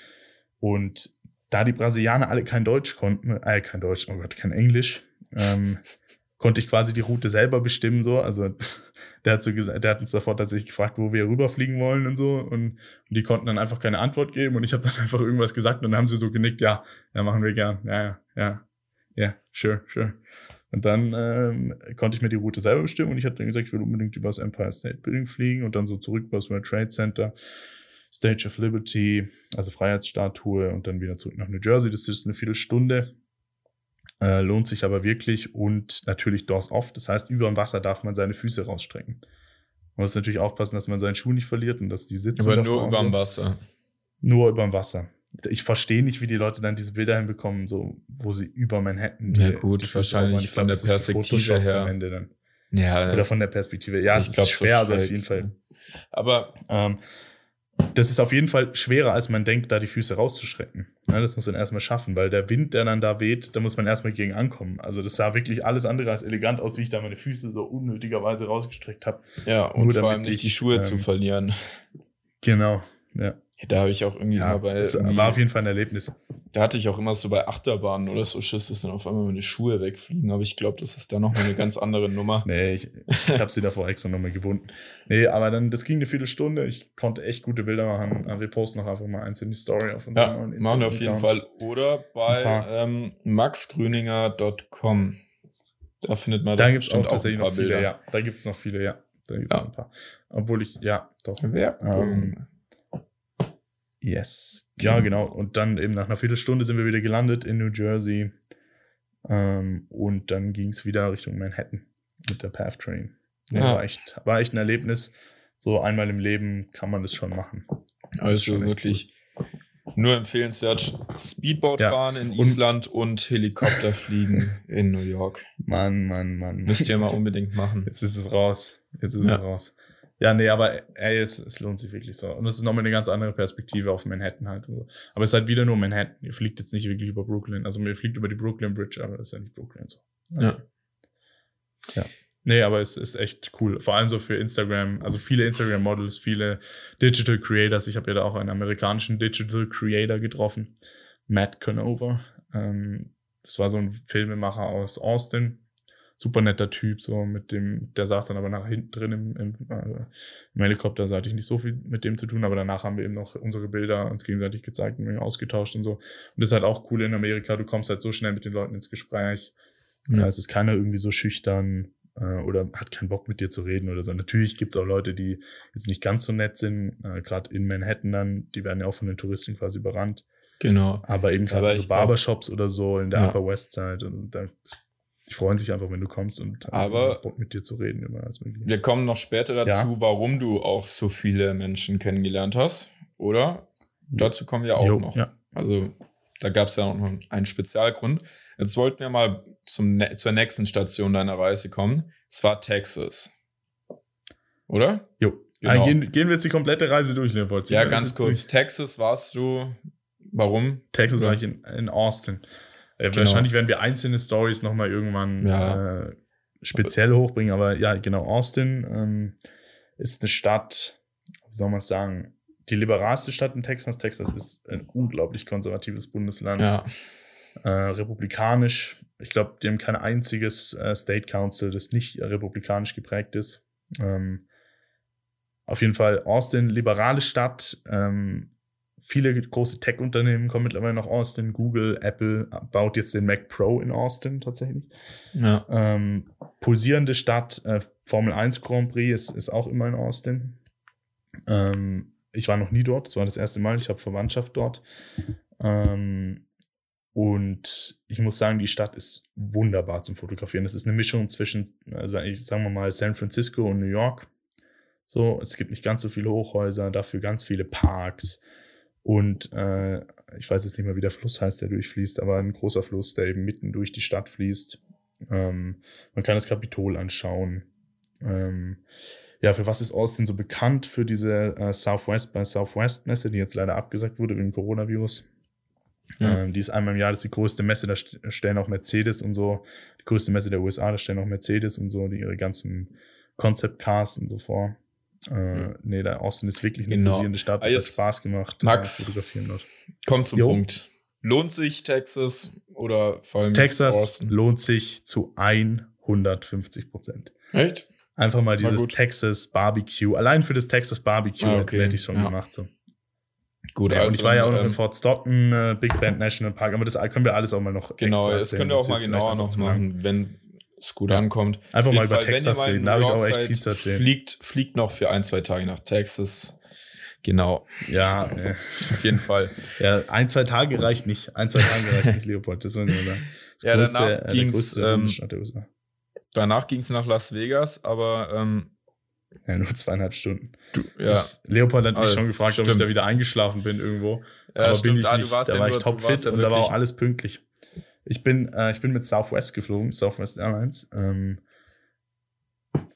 Und da die Brasilianer alle kein Deutsch konnten, äh, kein Deutsch, oh Gott, kein Englisch, ähm, konnte ich quasi die Route selber bestimmen, so. Also, der hat so gesagt, der hat uns davor tatsächlich gefragt, wo wir rüberfliegen wollen und so. Und, und die konnten dann einfach keine Antwort geben. Und ich habe dann einfach irgendwas gesagt und dann haben sie so genickt, ja, ja, machen wir gern. Ja, ja, ja, ja, sure, sure. Und dann ähm, konnte ich mir die Route selber bestimmen und ich hatte dann gesagt, ich will unbedingt über das Empire State Building fliegen und dann so zurück über das World Trade Center. Stage of Liberty, also Freiheitsstatue und dann wieder zurück nach New Jersey. Das ist eine Viertelstunde. Äh, lohnt sich aber wirklich und natürlich Doors off. Das heißt, über dem Wasser darf man seine Füße rausstrecken. Man muss natürlich aufpassen, dass man seinen Schuh nicht verliert und dass die Sitze. Aber nur über dem Wasser. Nur über dem Wasser. Ich verstehe nicht, wie die Leute dann diese Bilder hinbekommen, so, wo sie über Manhattan. Die, ja, gut, wahrscheinlich von glaub, der Perspektive her. Ja, Oder von der Perspektive. Ja, es ist schwer, also auf jeden Fall. Aber ähm, das ist auf jeden Fall schwerer, als man denkt, da die Füße rauszustrecken. Ja, das muss man erstmal schaffen, weil der Wind, der dann da weht, da muss man erstmal gegen ankommen. Also das sah wirklich alles andere als elegant aus, wie ich da meine Füße so unnötigerweise rausgestreckt habe. Ja, und Nur vor allem nicht ich, die Schuhe ähm, zu verlieren. Genau, ja. Ja, da habe ich auch irgendwie ja, bei. Das war auf jeden Fall ein Erlebnis. Da hatte ich auch immer so bei Achterbahnen oder so Schiss, dass dann auf einmal meine Schuhe wegfliegen. Aber ich glaube, das ist da nochmal eine ganz andere Nummer. nee, ich, ich habe sie davor extra nochmal gebunden. Nee, aber dann, das ging eine Viertelstunde. Ich konnte echt gute Bilder machen. Wir posten noch einfach mal eins in die Story auf unserem ja, neuen machen wir auf jeden Fall. Oder bei ähm, maxgrüninger.com. Da findet man da gibt's auch tatsächlich noch viele, Bilder. ja. Da gibt es noch viele, ja. Da gibt's ja. ein paar. Obwohl ich, ja, doch. Werbung. Ähm, Yes. Ja, genau. Und dann eben nach einer Viertelstunde sind wir wieder gelandet in New Jersey. Ähm, und dann ging es wieder Richtung Manhattan mit der Path Train. Ja, ja. War, echt, war echt ein Erlebnis. So einmal im Leben kann man das schon machen. Also wirklich cool. nur empfehlenswert. Speedboat ja. fahren in Island und, und Helikopter fliegen in New York. Mann, Mann, Mann. Müsst ihr mal unbedingt machen. Jetzt ist es raus. Jetzt ist es raus. Ja, nee, aber ey, es, es lohnt sich wirklich so. Und es ist nochmal eine ganz andere Perspektive auf Manhattan halt. So. Aber es ist halt wieder nur Manhattan. Ihr fliegt jetzt nicht wirklich über Brooklyn. Also ihr fliegt über die Brooklyn Bridge, aber das ist ja nicht Brooklyn so. Also, ja. Ja. Nee, aber es ist echt cool. Vor allem so für Instagram. Also viele Instagram-Models, viele Digital Creators. Ich habe ja da auch einen amerikanischen Digital Creator getroffen. Matt Conover. Ähm, das war so ein Filmemacher aus Austin super netter Typ, so mit dem, der saß dann aber nach hinten drin im, im, äh, im Helikopter, da hatte ich nicht so viel mit dem zu tun, aber danach haben wir eben noch unsere Bilder uns gegenseitig gezeigt und ausgetauscht und so. Und das ist halt auch cool in Amerika, du kommst halt so schnell mit den Leuten ins Gespräch. Ja. Es ist keiner irgendwie so schüchtern äh, oder hat keinen Bock mit dir zu reden oder so. Natürlich gibt es auch Leute, die jetzt nicht ganz so nett sind, äh, gerade in Manhattan dann, die werden ja auch von den Touristen quasi überrannt. Genau. Aber eben gerade so Barbershops oder so in der ja. Upper West Side und da die freuen sich einfach, wenn du kommst und aber Bock mit dir zu reden immer als möglich. Wir kommen noch später dazu, ja. warum du auch so viele Menschen kennengelernt hast, oder? Dazu kommen wir auch jo, noch. Ja. Also da gab es ja noch einen Spezialgrund. Jetzt wollten wir mal zum, zur nächsten Station deiner Reise kommen. Es war Texas. Oder? Jo. Genau. Ah, gehen, gehen wir jetzt die komplette Reise durch, Leopold. Ja, ganz kurz. Texas warst du. Warum? Texas war ich in, in Austin. Äh, genau. Wahrscheinlich werden wir einzelne Stories nochmal irgendwann ja. äh, speziell hochbringen, aber ja, genau, Austin ähm, ist eine Stadt, wie soll man sagen, die liberalste Stadt in Texas. Texas ist ein unglaublich konservatives Bundesland. Ja. Äh, republikanisch. Ich glaube, die haben kein einziges äh, State Council, das nicht republikanisch geprägt ist. Ähm, auf jeden Fall Austin, liberale Stadt, ähm, Viele große Tech-Unternehmen kommen mittlerweile nach Austin. Google, Apple baut jetzt den Mac Pro in Austin tatsächlich. Ja. Ähm, pulsierende Stadt, äh, Formel 1 Grand Prix ist, ist auch immer in Austin. Ähm, ich war noch nie dort, das war das erste Mal. Ich habe Verwandtschaft dort. Ähm, und ich muss sagen, die Stadt ist wunderbar zum Fotografieren. Das ist eine Mischung zwischen, also sagen wir mal, San Francisco und New York. So, es gibt nicht ganz so viele Hochhäuser, dafür ganz viele Parks. Und äh, ich weiß jetzt nicht mehr, wie der Fluss heißt, der durchfließt, aber ein großer Fluss, der eben mitten durch die Stadt fließt. Ähm, man kann das Kapitol anschauen. Ähm, ja, für was ist Austin so bekannt? Für diese äh, Southwest by Southwest Messe, die jetzt leider abgesagt wurde wegen Coronavirus. Ja. Ähm, die ist einmal im Jahr, das ist die größte Messe, da stellen auch Mercedes und so, die größte Messe der USA, da stellen auch Mercedes und so, die ihre ganzen Concept Cars und so vor. Äh, hm. Nee, der Austin ist wirklich eine genau. posierende Stadt. Es hat Spaß gemacht. Max, fotografieren dort. Kommt zum jo. Punkt. Lohnt sich Texas oder vor allem Texas Austin? lohnt sich zu 150 Prozent. Echt? Einfach mal dieses Texas Barbecue. Allein für das Texas Barbecue ah, okay. hätte ich schon ja. gemacht. So. Gut, ja, also und ich war ja auch noch ähm, in Fort Stockton, äh, Big Band National Park, aber das können wir alles auch mal noch. Genau, das können wir auch mal genauer noch machen, wenn es gut ankommt. Einfach mal über Fall, Texas reden, da habe ich auch echt viel zu erzählen. Fliegt, fliegt noch für ein, zwei Tage nach Texas. Genau. Ja, äh, auf jeden Fall. Ja, ein, zwei Tage reicht nicht. Ein, zwei Tage reicht nicht, Leopold. Das wollen wir sagen. ja, größte, danach äh, ähm, danach ging es nach Las Vegas, aber ähm, ja, nur zweieinhalb Stunden. Du, ja. Das, Leopold hat mich also, schon gefragt, stimmt. ob ich da wieder eingeschlafen bin irgendwo. Ja, aber stimmt. bin ich ah, nicht. da ja war ich topfit und da war auch alles pünktlich. Ich bin, äh, ich bin mit Southwest geflogen, Southwest Airlines. Ähm,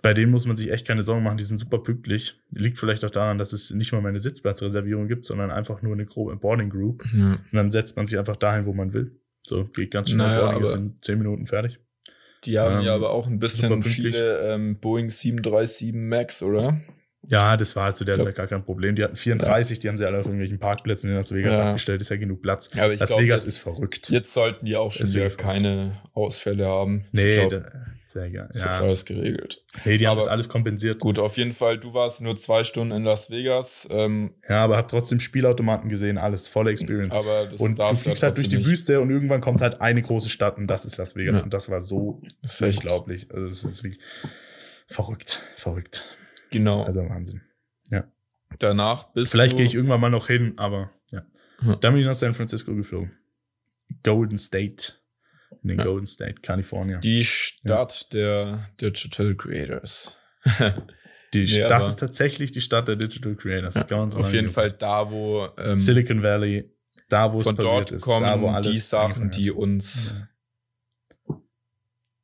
bei denen muss man sich echt keine Sorgen machen, die sind super pünktlich. Liegt vielleicht auch daran, dass es nicht mal mehr eine Sitzplatzreservierung gibt, sondern einfach nur eine grobe Boarding Group. Ja. Und dann setzt man sich einfach dahin, wo man will. So, geht ganz schnell, Naja, Boarding ist in 10 Minuten fertig. Die haben ja Ähm, aber auch ein bisschen viele ähm, Boeing 737 Max, oder? Ja, das war halt zu der Ja. Zeit gar kein Problem. Die hatten 34, die haben sie alle auf irgendwelchen Parkplätzen in Las Vegas Ja. abgestellt, ist ja genug Platz. Ja, aber ich Las glaub, Vegas jetzt- ist verrückt. Jetzt sollten die auch schon wieder keine Ausfälle haben. nee, ich glaub, da, sehr geil. das ist Ja. alles geregelt. Nee, die haben aber- das alles kompensiert. Gut, auf jeden Fall, du warst nur zwei Stunden in Las Vegas, ähm, Ja, aber hab trotzdem Spielautomaten gesehen, alles volle Experience. aber das und du fliegst ja halt durch die nicht. Wüste und irgendwann kommt halt eine große Stadt und das ist Las Vegas. Ja. Und das war so Das unglaublich. Also das ist wirklich verrückt, verrückt. Genau. Also Wahnsinn. Danach bist Vielleicht gehe ich irgendwann mal noch hin, aber ja. Ja. Dann bin ich nach San Francisco geflogen. Golden State. In den Ja. Golden State, Kalifornien. die Stadt der Digital Creators. Die, Ja, das ist tatsächlich die Stadt der Digital Creators. Ja, auf jeden Fall da, wo ähm, Silicon Valley, da wo es passiert dort ist, kommen da wo alles die Sachen, die uns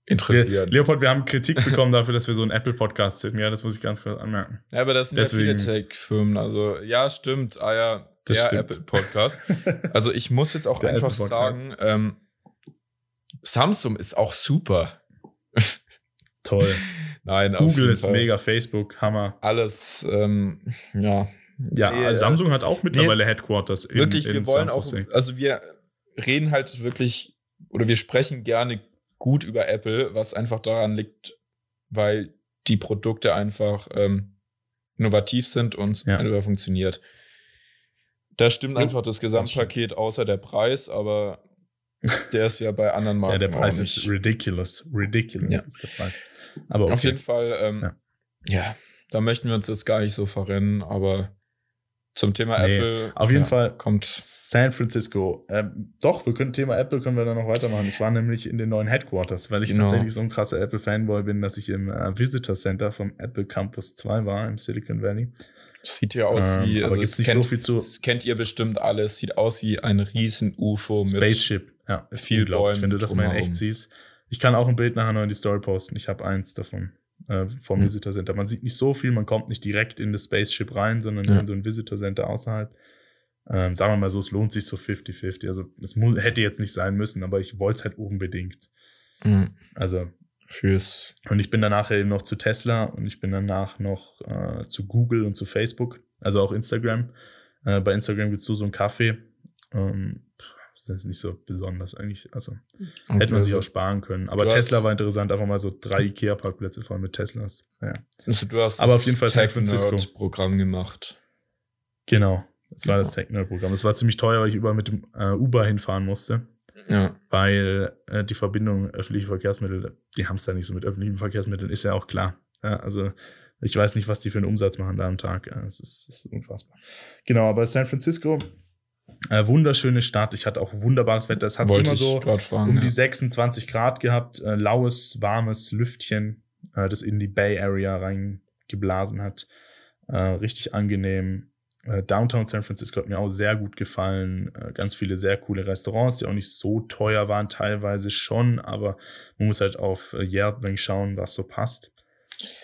Wir, Leopold, wir haben Kritik bekommen dafür, dass wir so einen Apple-Podcast sind. Ja, das muss ich ganz kurz anmerken. Ja, aber das sind Deswegen- ja viele Tech-Firmen. Also, ja, stimmt. Ah ja, Das der stimmt. Apple-Podcast. Also, ich muss jetzt auch Der einfach sagen, ähm, Samsung ist auch super. Toll. Nein, Google ist Fall. mega, Facebook, Hammer. Alles, ähm, ja. Ja, Nee, Samsung hat auch mittlerweile Headquarters in, wirklich, in wir wollen San auch, also wir reden halt wirklich, oder wir sprechen gerne gut über Apple, was einfach daran liegt, weil die Produkte einfach ähm, innovativ sind und Ja. einfach funktioniert. Da stimmt Jo, einfach das Gesamtpaket, außer der Preis, aber der ist ja bei anderen Marken Ja, der Preis ist ridiculous. Ridiculous Ja. ist der Preis. Aber okay. Auf jeden Fall, ähm, Ja. ja. da möchten wir uns jetzt gar nicht so verrennen, aber zum Thema Nee, Apple auf jeden ja, Fall kommt San Francisco. Ähm, doch, wir können Thema Apple können wir dann noch weitermachen. Ich war nämlich in den neuen Headquarters, weil ich Genau. tatsächlich so ein krasser Apple-Fanboy bin, dass ich im äh, Visitor Center vom Apple Campus 2 war, im Silicon Valley. Sieht ja aus Ähm, wie, aber also gibt's es nicht kennt, so viel zu das kennt ihr bestimmt alle. Es sieht aus wie ein riesen UFO mit. Spaceship. Ja, ist viel Bäumen wenn du das mal in echt siehst. Ich kann auch ein Bild nachher noch in die Story posten. Ich habe eins davon äh, vom Hm. Visitor Center. Man sieht nicht so viel, man kommt nicht direkt in das Spaceship rein, sondern Ja. in so ein Visitor Center außerhalb. Ähm, sagen wir mal so, es lohnt sich so 50-50. Also es hätte jetzt nicht sein müssen, aber ich wollte es halt unbedingt. Mhm. Also, Fürs. und ich bin danach eben noch zu Tesla und ich bin danach noch äh, zu Google und zu Facebook, also auch Instagram. Äh, bei Instagram gibt es so, so einen Kaffee. Ähm, das ist nicht so besonders eigentlich. Also hätte man sich auch sparen können. Aber Du Tesla war interessant, einfach mal so drei IKEA-Parkplätze voll mit Teslas. Ja. Also du hast Aber das auf jeden Fall San Francisco. Programm gemacht. Genau. Das war das Genau. Techno-Programm. Das war ziemlich teuer, weil ich überall mit dem äh, Uber hinfahren musste, Ja. weil äh, die Verbindung öffentliche Verkehrsmittel, die haben es da nicht so mit öffentlichen Verkehrsmitteln, ist ja auch klar. Ja, also ich weiß nicht, was die für einen Umsatz machen da am Tag. Das ist, das ist unfassbar. Genau, aber San Francisco, äh, wunderschöne Stadt. Ich hatte auch wunderbares Wetter. Es hat Wollte immer so fragen. um ja. die 26 Grad gehabt, äh, laues, warmes Lüftchen, äh, das in die Bay Area reingeblasen hat. Äh, richtig angenehm. Äh, Downtown San Francisco hat mir auch sehr gut gefallen. Äh, ganz viele sehr coole Restaurants, die auch nicht so teuer waren, teilweise schon, aber man muss halt auf Yelp schauen, was so passt.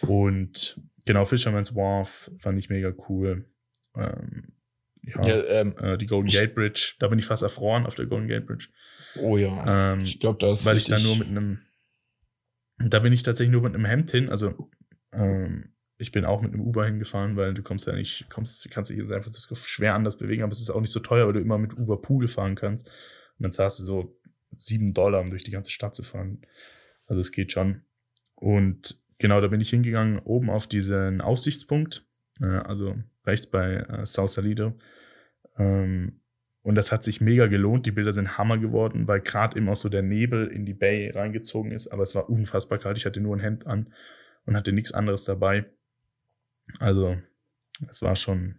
Und genau, Fisherman's Wharf fand ich mega cool. Ähm, ja, ja, ähm, äh, die Golden Gate Bridge, da bin ich fast erfroren auf der Golden Gate Bridge. oh ja. Ähm, ich glaube, das weil ich da nur mit einem, da bin ich tatsächlich nur mit einem Hemd hin. Also ähm, ich bin auch mit einem Uber hingefahren, weil du kommst ja nicht, kommst, kannst dich in San Francisco schwer anders bewegen, aber es ist auch nicht so teuer, weil du immer mit Uber Pool fahren kannst. Und dann zahlst du so sieben Dollar, um durch die ganze Stadt zu fahren. Also es geht schon. Und genau, da bin ich hingegangen, oben auf diesen Aussichtspunkt, äh, also rechts bei äh, Sausalito. Ähm, und das hat sich mega gelohnt. Die Bilder sind Hammer geworden, weil gerade eben auch so der Nebel in die Bay reingezogen ist. Aber es war unfassbar kalt. Ich hatte nur ein Hemd an und hatte nichts anderes dabei. Also, es war schon,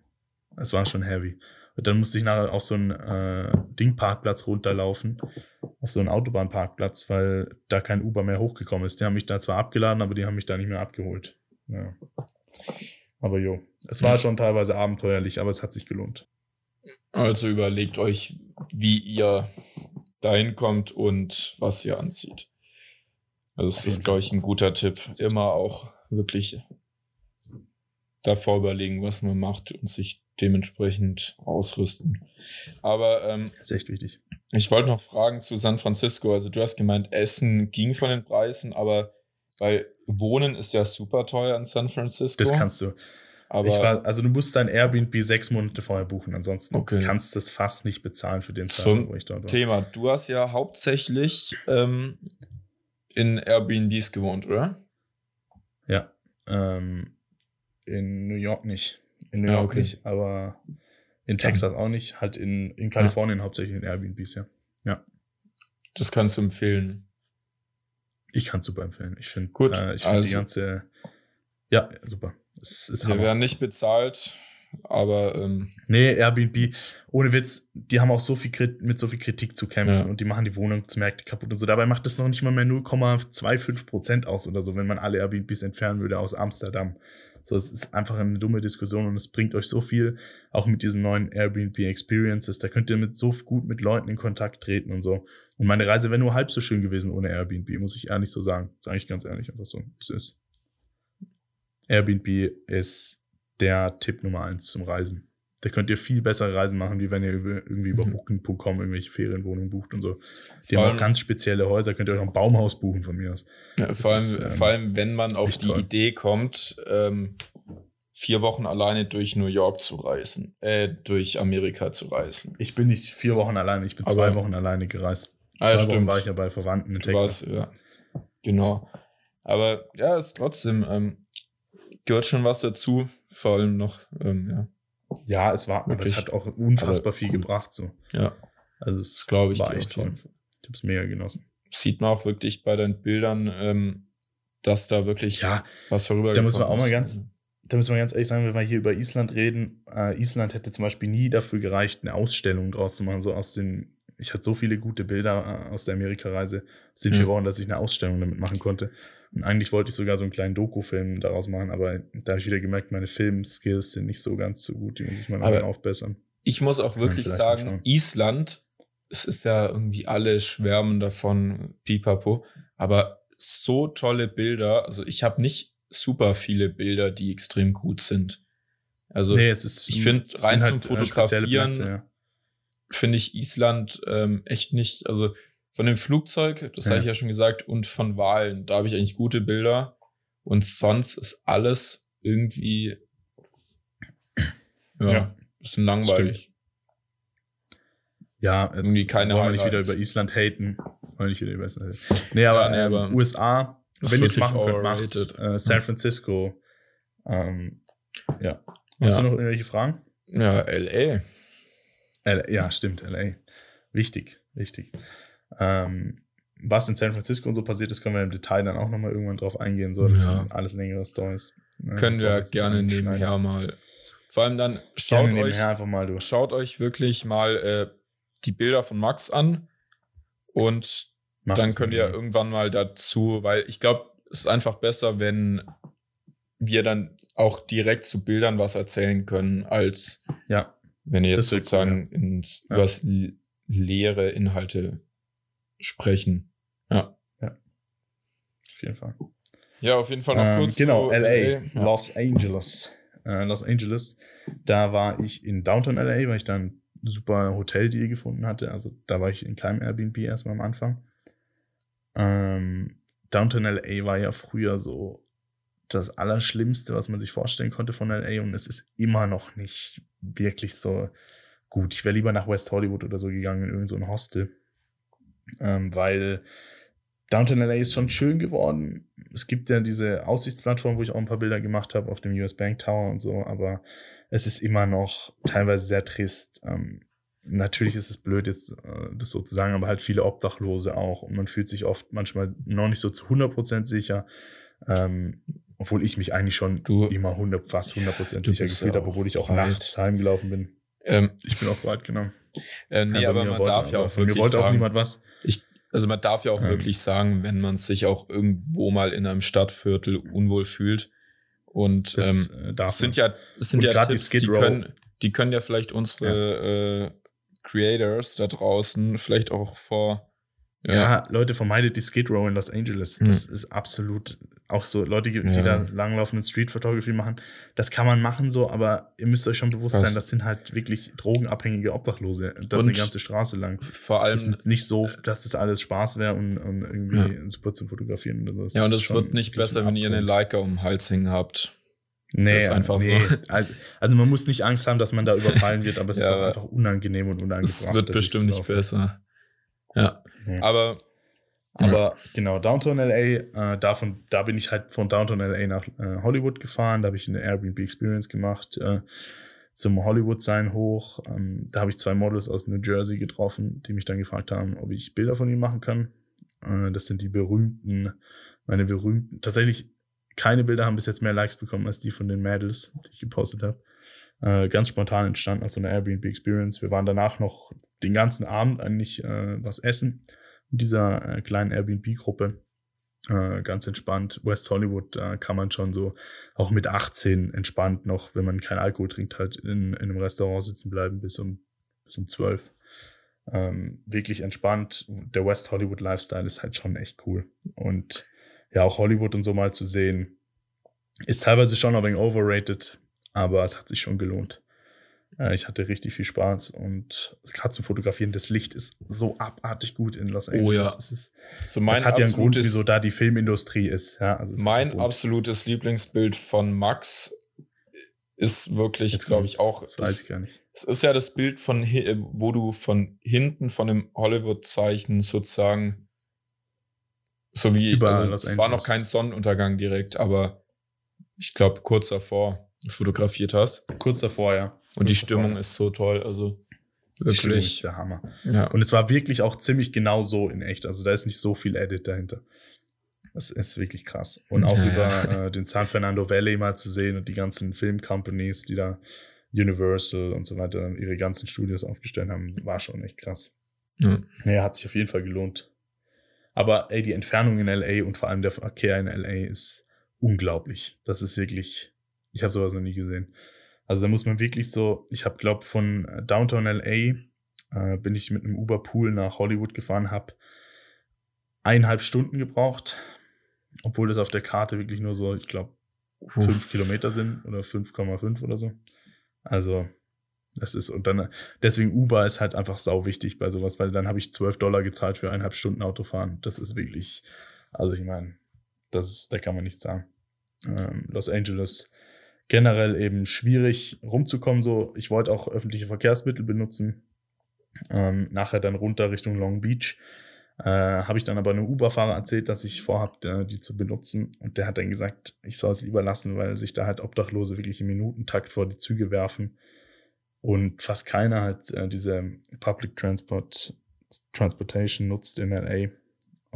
es war schon heavy. Und dann musste ich nachher auf so einen äh, Dingparkplatz runterlaufen, auf so einen Autobahnparkplatz, weil da kein Uber mehr hochgekommen ist. Die haben mich da zwar abgeladen, aber die haben mich da nicht mehr abgeholt. Ja. Aber jo, es war schon teilweise abenteuerlich, aber es hat sich gelohnt. Also überlegt euch, wie ihr dahin kommt und was ihr anzieht. Also das ist, glaube ich, ein guter Tipp. Immer auch wirklich davor überlegen, was man macht und sich dementsprechend ausrüsten. Aber ähm, Das ist echt wichtig. ich wollte noch fragen zu San Francisco. Also du hast gemeint, Essen ging von den Preisen, aber weil Wohnen ist ja super teuer in San Francisco. Das kannst du. Aber ich war, also du musst dein Airbnb sechs Monate vorher buchen, ansonsten Okay. kannst du es fast nicht bezahlen für den Zeitraum, wo ich dort war. Thema. Du hast ja hauptsächlich ähm, in Airbnbs gewohnt, oder? Ja. Ähm, in New York nicht. In New Ja, York okay. nicht, aber in Texas auch nicht. Halt in, in Kalifornien hauptsächlich in Airbnbs, ja. Das kannst du empfehlen. Ich kann es super empfehlen. Ich finde Gut, äh, ich find die also- ganze. Ja, super. Wir Hammer. werden nicht bezahlt, aber ähm, Nee, Airbnb, ohne Witz, die haben auch so viel mit so viel Kritik zu kämpfen Ja. und die machen die Wohnungsmärkte kaputt und so. Dabei macht das noch nicht mal mehr 0,25% aus oder so, wenn man alle Airbnbs entfernen würde aus Amsterdam. So, es ist einfach eine dumme Diskussion und es bringt euch so viel, auch mit diesen neuen Airbnb Experiences. Da könnt ihr mit so gut mit Leuten in Kontakt treten und so. Und meine Reise wäre nur halb so schön gewesen ohne Airbnb, muss ich ehrlich so sagen. Sage ich ganz ehrlich, einfach so, es ist. Airbnb ist der Tipp Nummer eins zum Reisen. Da könnt ihr viel bessere Reisen machen, wie wenn ihr über, irgendwie über Mhm. Booking.com irgendwelche Ferienwohnungen bucht und so. Die Vor haben auch ganz spezielle Häuser, könnt ihr euch auch ein Baumhaus buchen von mir aus. ja, vor, allem, ist, ähm, vor allem, wenn man auf die toll. Idee kommt, ähm, vier Wochen alleine durch New York zu reisen, äh, durch Amerika zu reisen. Ich bin nicht vier Wochen alleine, ich bin Aber- zwei Wochen alleine gereist. Ah, Zwei ja, Wochen stimmt. war ich ja bei Verwandten in Du Texas. warst, ja. Genau. Aber ja, ist trotzdem, ähm, gehört schon was dazu. Vor allem noch, ähm, ja. Ja, es war, aber es hat auch unfassbar Aber viel cool. gebracht. So. Ja, Also es glaube ich war echt toll. Ich hab's mega genossen. Sieht man auch wirklich bei deinen Bildern, ähm, dass da wirklich Ja, was vorüber da müssen wir auch mal ganz- da müssen wir ganz ehrlich sagen, wenn wir hier über Island reden, äh, Island hätte zum Beispiel nie dafür gereicht, eine Ausstellung draus zu machen, so aus den, ich hatte so viele gute Bilder äh, aus der Amerika-Reise, aus den vier Wochen, dass ich eine Ausstellung damit machen konnte. Und eigentlich wollte ich sogar so einen kleinen Doku-Film daraus machen, aber da habe ich wieder gemerkt, meine Film-Skills sind nicht so ganz so gut, die muss ich mal Aber- aufbessern. Ich muss auch wirklich sagen. Island, es ist ja irgendwie alle schwärmen davon, pipapo, aber so tolle Bilder, also ich habe nicht super viele Bilder, die extrem gut sind. Also nee, es ist, ich find, es rein sind zum spezielle Fotografieren ja. finde ich Island ähm, echt nicht, also von dem Flugzeug, das Ja. habe ich ja schon gesagt, und von Wahlen, da habe ich eigentlich gute Bilder. Und sonst ist alles irgendwie ja, Ja. bisschen langweilig. Ja, jetzt Irgendwie keine wollen wir nicht wieder über Island haten. Wollen nicht wieder über Island haten. Nee, aber, Ja, nee, ähm, aber USA, ist wenn ihr es machen könnt, macht äh, San Francisco. Ähm, ja. Hast Ja. du noch irgendwelche Fragen? Ja, LA. L ja, stimmt, LA. Wichtig, wichtig. Ähm, was in San Francisco und so passiert ist, können wir im Detail dann auch nochmal irgendwann drauf eingehen. So, das Ja. sind alles längere Stories. Ne, Können wir gerne nebenher mal. Vor allem dann schaut euch, einfach mal durch. schaut euch wirklich mal äh, die Bilder von Max an und Macht dann könnt ihr irgendwann mal dazu, weil ich glaube, es ist einfach besser, wenn wir dann auch direkt zu Bildern was erzählen können, als Ja, wenn ihr jetzt wär cool, sozusagen ins, Ja. übers leere Inhalte sprechen. Ja. auf jeden Fall. Ja, auf jeden Fall noch Ähm, kurz. genau, zu LA, Ja. Los Angeles. Äh, Los Angeles. Da war ich in Downtown LA, weil ich da ein super Hoteldeal gefunden hatte. Also da war ich in keinem Airbnb erstmal am Anfang. Ähm, Downtown LA war ja früher so das Allerschlimmste, was man sich vorstellen konnte von LA und es ist immer noch nicht wirklich so gut. Ich wäre lieber nach West Hollywood oder so gegangen in irgendein so Hostel, ähm, weil Downtown LA ist schon schön geworden. Es gibt ja diese Aussichtsplattform, wo ich auch ein paar Bilder gemacht habe auf dem US Bank Tower und so, aber es ist immer noch teilweise sehr trist. Ähm, natürlich ist es blöd, jetzt äh, das so zu sagen, aber halt viele Obdachlose auch und man fühlt sich oft manchmal noch nicht so zu 100% sicher. Ähm, obwohl ich mich eigentlich schon Du- immer 100, fast 100% Du sicher gefühlt ja habe, obwohl ich auch breit. nachts heimgelaufen bin. Ähm, Ich bin auch breit, genau. äh, nee, Ja, bei aber man darf ja auch von mir wirklich wollte auch sagen, niemand was. Also man darf ja auch Ähm. wirklich sagen, wenn man sich auch irgendwo mal in einem Stadtviertel unwohl fühlt. Und Das ähm, äh, sind ja, es sind Und ja die Tipps, Skid die, Row. können, die können ja vielleicht unsere äh, Creators da draußen vielleicht auch vor. Ja, Leute, vermeidet die Skid Row in Los Angeles. Hm. Das ist absolut auch so Leute gibt, die Ja. da langlaufenden Street Photography machen. Das kann man machen so, aber ihr müsst euch schon bewusst sein, das sind halt wirklich drogenabhängige Obdachlose. Das eine Und- ganze Straße lang. Vor allem, ist nicht so, dass das alles Spaß wäre und, und irgendwie super zu fotografieren oder so. Das ja, und ist es wird nicht besser, wenn ihr eine. Leica um den Hals hängen habt. Nee, Das ist einfach nee. so. Also, also man muss nicht Angst haben, dass man da überfallen wird, aber es ist Ja, auch aber einfach unangenehm und unangebracht. Es wird bestimmt nicht besser. Ja, Nee. aber Aber genau, Downtown LA, äh, davon, da bin ich halt von Downtown LA nach äh, Hollywood gefahren, da habe ich eine Airbnb Experience gemacht, äh, zum Hollywood-Sign hoch. Ähm, da habe ich zwei Models aus New Jersey getroffen, die mich dann gefragt haben, ob ich Bilder von ihnen machen kann. Äh, das sind die berühmten, meine berühmten, tatsächlich keine Bilder haben bis jetzt mehr Likes bekommen als die von den Mädels, die ich gepostet habe. Äh, ganz spontan entstanden aus so einer Airbnb Experience. Wir waren danach noch den ganzen Abend eigentlich äh, was essen in dieser äh, kleinen Airbnb-Gruppe. Äh, ganz entspannt. West Hollywood, da kann man schon so auch mit 18 entspannt noch, wenn man keinen Alkohol trinkt, halt in, in einem Restaurant sitzen bleiben bis um, bis um 12. Ähm, wirklich entspannt. Der West Hollywood Lifestyle ist halt schon echt cool. Und ja, auch Hollywood und so mal zu sehen, ist teilweise schon ein wenig overrated, aber es hat sich schon gelohnt. Äh, ich hatte richtig viel Spaß und gerade zum Fotografieren, das Licht ist so abartig gut in Los Angeles. Oh ja. Es ist, so das mein hat ja einen Grund, wieso da die Filmindustrie ist. Ja, also mein absolutes Lieblingsbild von Max ist wirklich, glaube ich, auch. Das weiß Es, ich gar nicht. es ist ja das Bild von, äh, wo du von hinten von dem Hollywood-Zeichen sozusagen so wie, Über also es war noch Angeles. kein Sonnenuntergang direkt, aber ich glaube kurz davor fotografiert hast. Kurz davor, ja. Und die Stimmung ja. ist so toll, also wirklich. ist der Hammer. Ja. Und es war wirklich auch ziemlich genau so in echt. Also da ist nicht so viel Edit dahinter. Das ist wirklich krass. Und auch Ja, über äh, den San Fernando Valley mal zu sehen und die ganzen Filmcompanies, die da Universal und so weiter ihre ganzen Studios aufgestellt haben, war schon echt krass. Ja. Naja, hat sich auf jeden Fall gelohnt. Aber ey, die Entfernung in LA und vor allem der Verkehr in LA ist unglaublich. Das ist wirklich, ich habe sowas noch nie gesehen. Also da muss man wirklich so, ich habe glaube von äh, Downtown LA äh, bin ich mit einem Uber Pool nach Hollywood gefahren, habe eineinhalb Stunden gebraucht, obwohl das auf der Karte wirklich nur so, ich glaube, fünf. Kilometer sind oder 5,5 oder so. Also das ist, und dann, deswegen Uber ist halt einfach sau wichtig bei sowas, weil dann habe ich 12 Dollar gezahlt für eineinhalb Stunden Autofahren. Das ist wirklich, also ich meine, das ist, da kann man nichts sagen. Ähm, Los Angeles generell eben schwierig rumzukommen, so. Ich wollte auch öffentliche Verkehrsmittel benutzen. Ähm, nachher dann runter Richtung Long Beach. Äh, habe ich dann aber einem Uber-Fahrer erzählt, dass ich vorhabe, die zu benutzen. Und der hat dann gesagt, ich soll es lieber lassen, weil sich da halt Obdachlose wirklich im Minutentakt vor die Züge werfen. Und fast keiner halt äh, diese Public Transport Transportation nutzt in LA.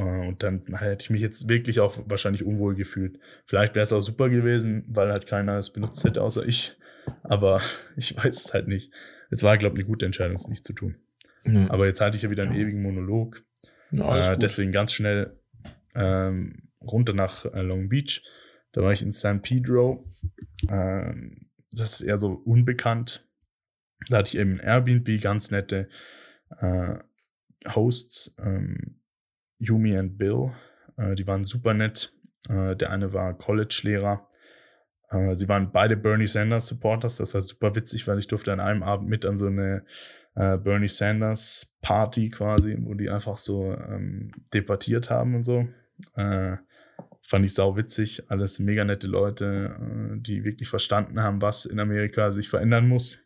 Äh, und dann hätte ich mich jetzt wirklich auch wahrscheinlich unwohl gefühlt. Vielleicht wäre es auch super gewesen, weil halt keiner es benutzt hätte, außer ich. Aber ich weiß es halt nicht. Es war, glaube ich, eine gute Entscheidung, es nicht zu tun. Ja. Aber jetzt halte ich ja wieder einen ewigen Monolog. Ja, Äh, deswegen ganz schnell ähm, runter nach äh, Long Beach. Da war ich in San Pedro. Ähm, das ist eher so unbekannt. Da hatte ich eben ein Airbnb, ganz nette äh, Hosts, ähm, Yumi und Bill. Äh, die waren super nett. Äh, der eine war College-Lehrer. Äh, sie waren beide Bernie Sanders Supporters. Das war super witzig, weil ich durfte an einem Abend mit an so eine äh, Bernie Sanders Party quasi, wo die einfach so ähm, debattiert haben und so. Äh, fand ich sau witzig. Alles mega nette Leute, die wirklich verstanden haben, was in Amerika sich verändern muss.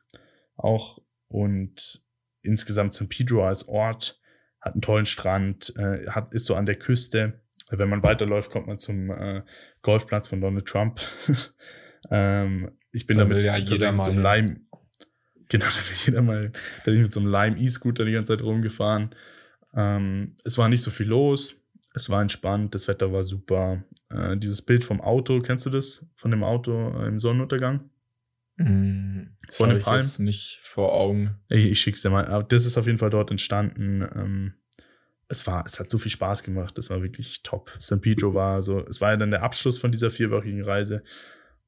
Auch und insgesamt San Pedro als Ort hat einen tollen Strand, äh, hat, ist so an der Küste. Wenn man weiterläuft, kommt man zum äh, Golfplatz von Donald Trump. ähm, ich bin Da damit ja jeder mit mal so einem. Lime, genau, da will jeder mal, da bin ich mit so einem Lime E-Scooter die ganze Zeit rumgefahren. Ähm, es war nicht so viel los, es war entspannt, das Wetter war super. Äh, dieses Bild vom Auto, kennst du das? Von dem Auto äh, im Sonnenuntergang? Das Von hab den ich nicht vor Augen. Ich, ich schick's dir mal. Aber das ist auf jeden Fall dort entstanden. Ähm, es war, es hat so viel Spaß gemacht. Das war wirklich top. San Pedro war so, es war ja dann der Abschluss von dieser vierwöchigen Reise.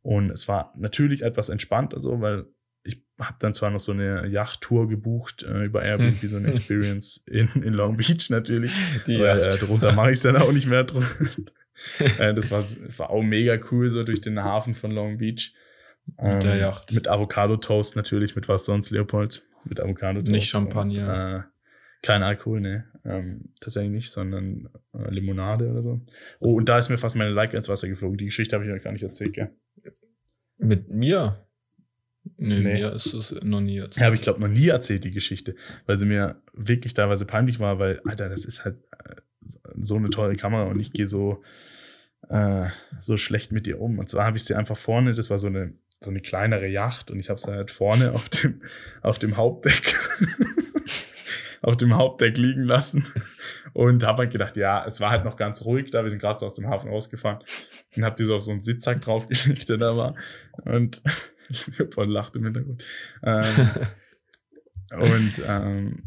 Und es war natürlich etwas entspannter so, weil ich habe dann zwar noch so eine Yachttour gebucht äh, über Airbnb, so eine Experience in, in Long Beach natürlich. Die Aber, äh, drunter mache ich es dann auch nicht mehr. äh, das, war, das war auch mega cool, so durch den Hafen von Long Beach. Mit der Yacht. Mit Avocado-Toast natürlich, mit was sonst, Leopold? Mit Avocado-Toast. Nicht Champagner. Und, äh, kein Alkohol, ne. Ähm, tatsächlich nicht, sondern äh, Limonade oder so. Oh, und da ist mir fast meine Leica ins Wasser geflogen. Die Geschichte habe ich euch gar nicht erzählt, gell? Mit mir? Nee, Nee. mir ist es noch nie erzählt. Ja, aber ich glaube noch nie erzählt die Geschichte, weil sie mir wirklich teilweise peinlich war, weil, Alter, das ist halt äh, so eine teure Kamera und ich gehe so, äh, so schlecht mit ihr um. Und zwar habe ich sie einfach vorne, das war so eine, so eine kleinere Yacht und ich habe sie halt vorne auf dem, auf dem Hauptdeck, auf dem Hauptdeck liegen lassen und habe halt gedacht, ja, es war halt noch ganz ruhig da, wir sind gerade so aus dem Hafen rausgefahren und habe die so auf so einen Sitzsack draufgelegt, der da war und Leopold lacht im Hintergrund. Ähm, und ähm,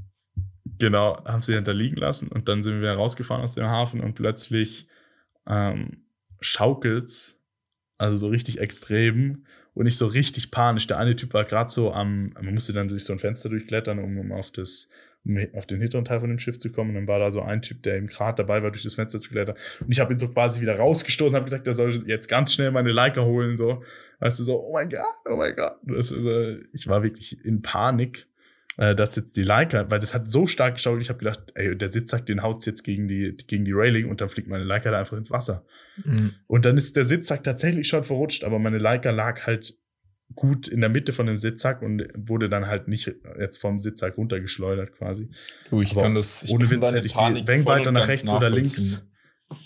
genau, haben sie dann da liegen lassen und dann sind wir rausgefahren aus dem Hafen und plötzlich ähm, schaukelt's, also so richtig extrem und ich so richtig panisch. Der eine Typ war gerade so am, man musste dann durch so ein Fenster durchklettern, um, um auf das um auf den hinteren Teil von dem Schiff zu kommen. Und dann war da so ein Typ, der im Grat dabei war, durch das Fenster zu klettern. Und ich habe ihn so quasi wieder rausgestoßen, habe gesagt, er soll jetzt ganz schnell meine Leica holen. So, weißt du, so, oh mein Gott, oh mein Gott. Das ist, äh, ich war wirklich in Panik, äh, dass jetzt die Leica, weil das hat so stark geschaut, ich habe gedacht, ey, der Sitzsack, den haut's jetzt gegen die, gegen die Railing und dann fliegt meine Leica da einfach ins Wasser. Mhm. Und dann ist der Sitzsack tatsächlich schon verrutscht, aber meine Leica lag halt gut in der Mitte von dem Sitzsack und wurde dann halt nicht jetzt vom Sitzsack runtergeschleudert quasi. Du, ich Aber kann das. Ich ohne kann Witz hätte ich die Panik weiter nach rechts oder links.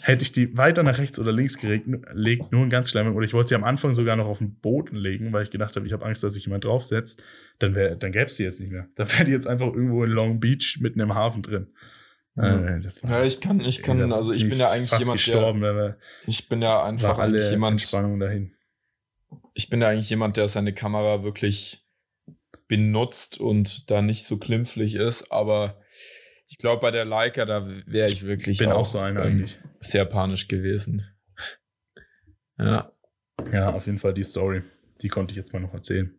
Hätte ich die weiter nach rechts oder links gelegt, legt, nur ein ganz kleiner, oder ich wollte sie am Anfang sogar noch auf den Boden legen, weil ich gedacht habe, ich habe Angst, dass sich jemand draufsetzt, dann, wär, dann gäbe es die jetzt nicht mehr. Dann wäre die jetzt einfach irgendwo in Long Beach mitten im Hafen drin. Ja. Äh, war, Ja, ich kann, ich kann, also ich bin ja eigentlich jemand, gestorben, der, ich bin ja einfach alle jemand, Entspannung dahin. ich bin ja eigentlich jemand, der seine Kamera wirklich benutzt und da nicht so klimpflich ist, aber ich glaube, bei der Leica, da wäre ich wirklich Ich bin auch so einer ähm, eigentlich. sehr panisch gewesen. Ja. Ja, auf jeden Fall die Story. Die konnte ich jetzt mal noch erzählen.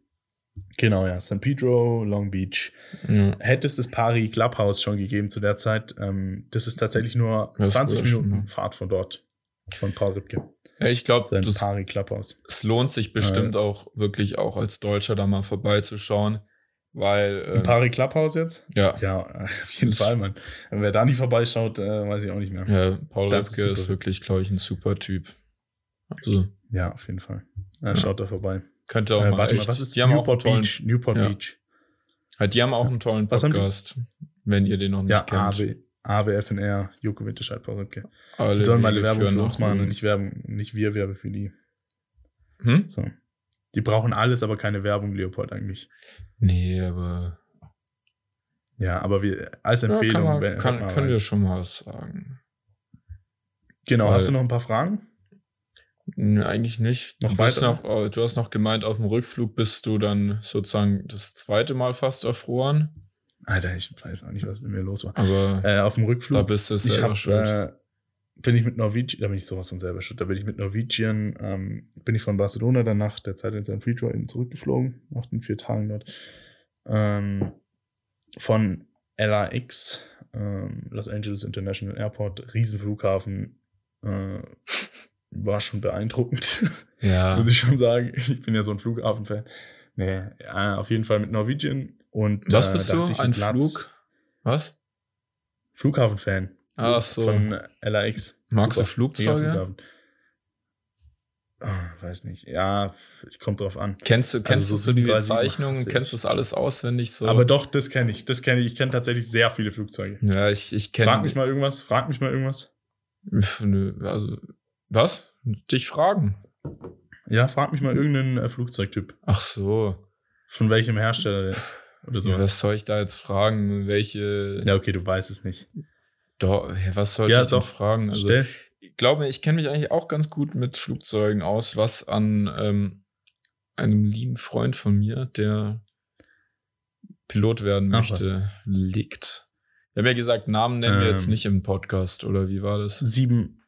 Genau, ja. San Pedro, Long Beach. ja. Hätte es das Pari Clubhouse schon gegeben zu der Zeit, ähm, das ist tatsächlich nur Das 20 wurde schon, Minuten ja. Fahrt von dort. Von Paul Ripke. ja ich glaube, das, Pari Clubhouse. es lohnt sich bestimmt auch wirklich auch als Deutscher da mal vorbeizuschauen, weil Ein ähm, Pari Clubhouse jetzt? ja, Ja, auf jeden Fall, Mann. Wer da nicht vorbeischaut, äh, weiß ich auch nicht mehr. ja, Paul Das ist Ripke ist, super wirklich, glaube ich, ein super Typ. Also Ja, auf jeden Fall. Äh, Ja. Schaut da vorbei. könnte auch Äh, mal warte echt, mal, was ist die haben auch Newport tollen, Beach? Newport Ja. Beach. Halt, die haben auch einen tollen? Podcast, wenn ihr den noch nicht Ja, kennt. AW, AWFNR, Joko Winterscheid, Paul Ripke. Alle Die sollen mal Werbung für uns machen und nicht, werben, nicht wir Werbe für die. Hm? So. Die brauchen alles, aber keine Werbung, Leopold eigentlich. Nee, aber Ja, aber wir, als ja, Empfehlung. kann man, wenn- kann, können rein. wir schon mal was sagen. Genau, weil- hast du noch ein paar Fragen? Nee, eigentlich nicht. Noch du, noch, äh, du hast noch gemeint, auf dem Rückflug bist du dann sozusagen das zweite Mal fast erfroren. Alter, ich weiß auch nicht, was mit mir los war. Aber Äh, auf dem Rückflug. da bist du selber hab, schuld. äh, bin ich mit Norwegian, da bin ich sowas von selber schuld, da bin ich mit Norwegian, ähm, bin ich von Barcelona dann nach der Zeit in San Pedro eben zurückgeflogen, nach den vier Tagen dort. Ähm, von LAX, ähm, Los Angeles International Airport, Riesenflughafen, äh, war schon beeindruckend, ja. muss ich schon sagen. Ich bin ja so ein Flughafen-Fan. Nee, ja, auf jeden Fall mit Norwegian. Und, Was äh, bist da du? Ein Platz. Flug? Was? Flughafen-Fan. Ach so. Von LAX. Magst du. Flugzeuge? Ah, weiß nicht. Ja, ich kommt drauf an. Kennst du, kennst so du so die 37, Bezeichnungen? 80. Kennst du das alles auswendig so? Aber doch, das kenne ich. Das kenne ich. Ich kenne tatsächlich sehr viele Flugzeuge. ja, ich, ich Frag kenne. mich mal irgendwas. Frag mich mal irgendwas. Nö, also, was? Dich fragen. Ja, frag mich mal irgendeinen äh, Flugzeugtyp. Ach so. Von welchem Hersteller der ist. Oder Ja, sowas. was soll ich da jetzt fragen? Welche. Ja, okay, du weißt es nicht. Doch, was sollte Ja, ich denn doch. fragen? Also, Stell. ich glaube, ich kenne mich eigentlich auch ganz gut mit Flugzeugen aus, was an ähm, einem lieben Freund von mir, der Pilot werden Ach, möchte, liegt. Wir haben ja gesagt, Namen nennen wir jetzt Ähm. nicht im Podcast, oder wie war das? Sieben,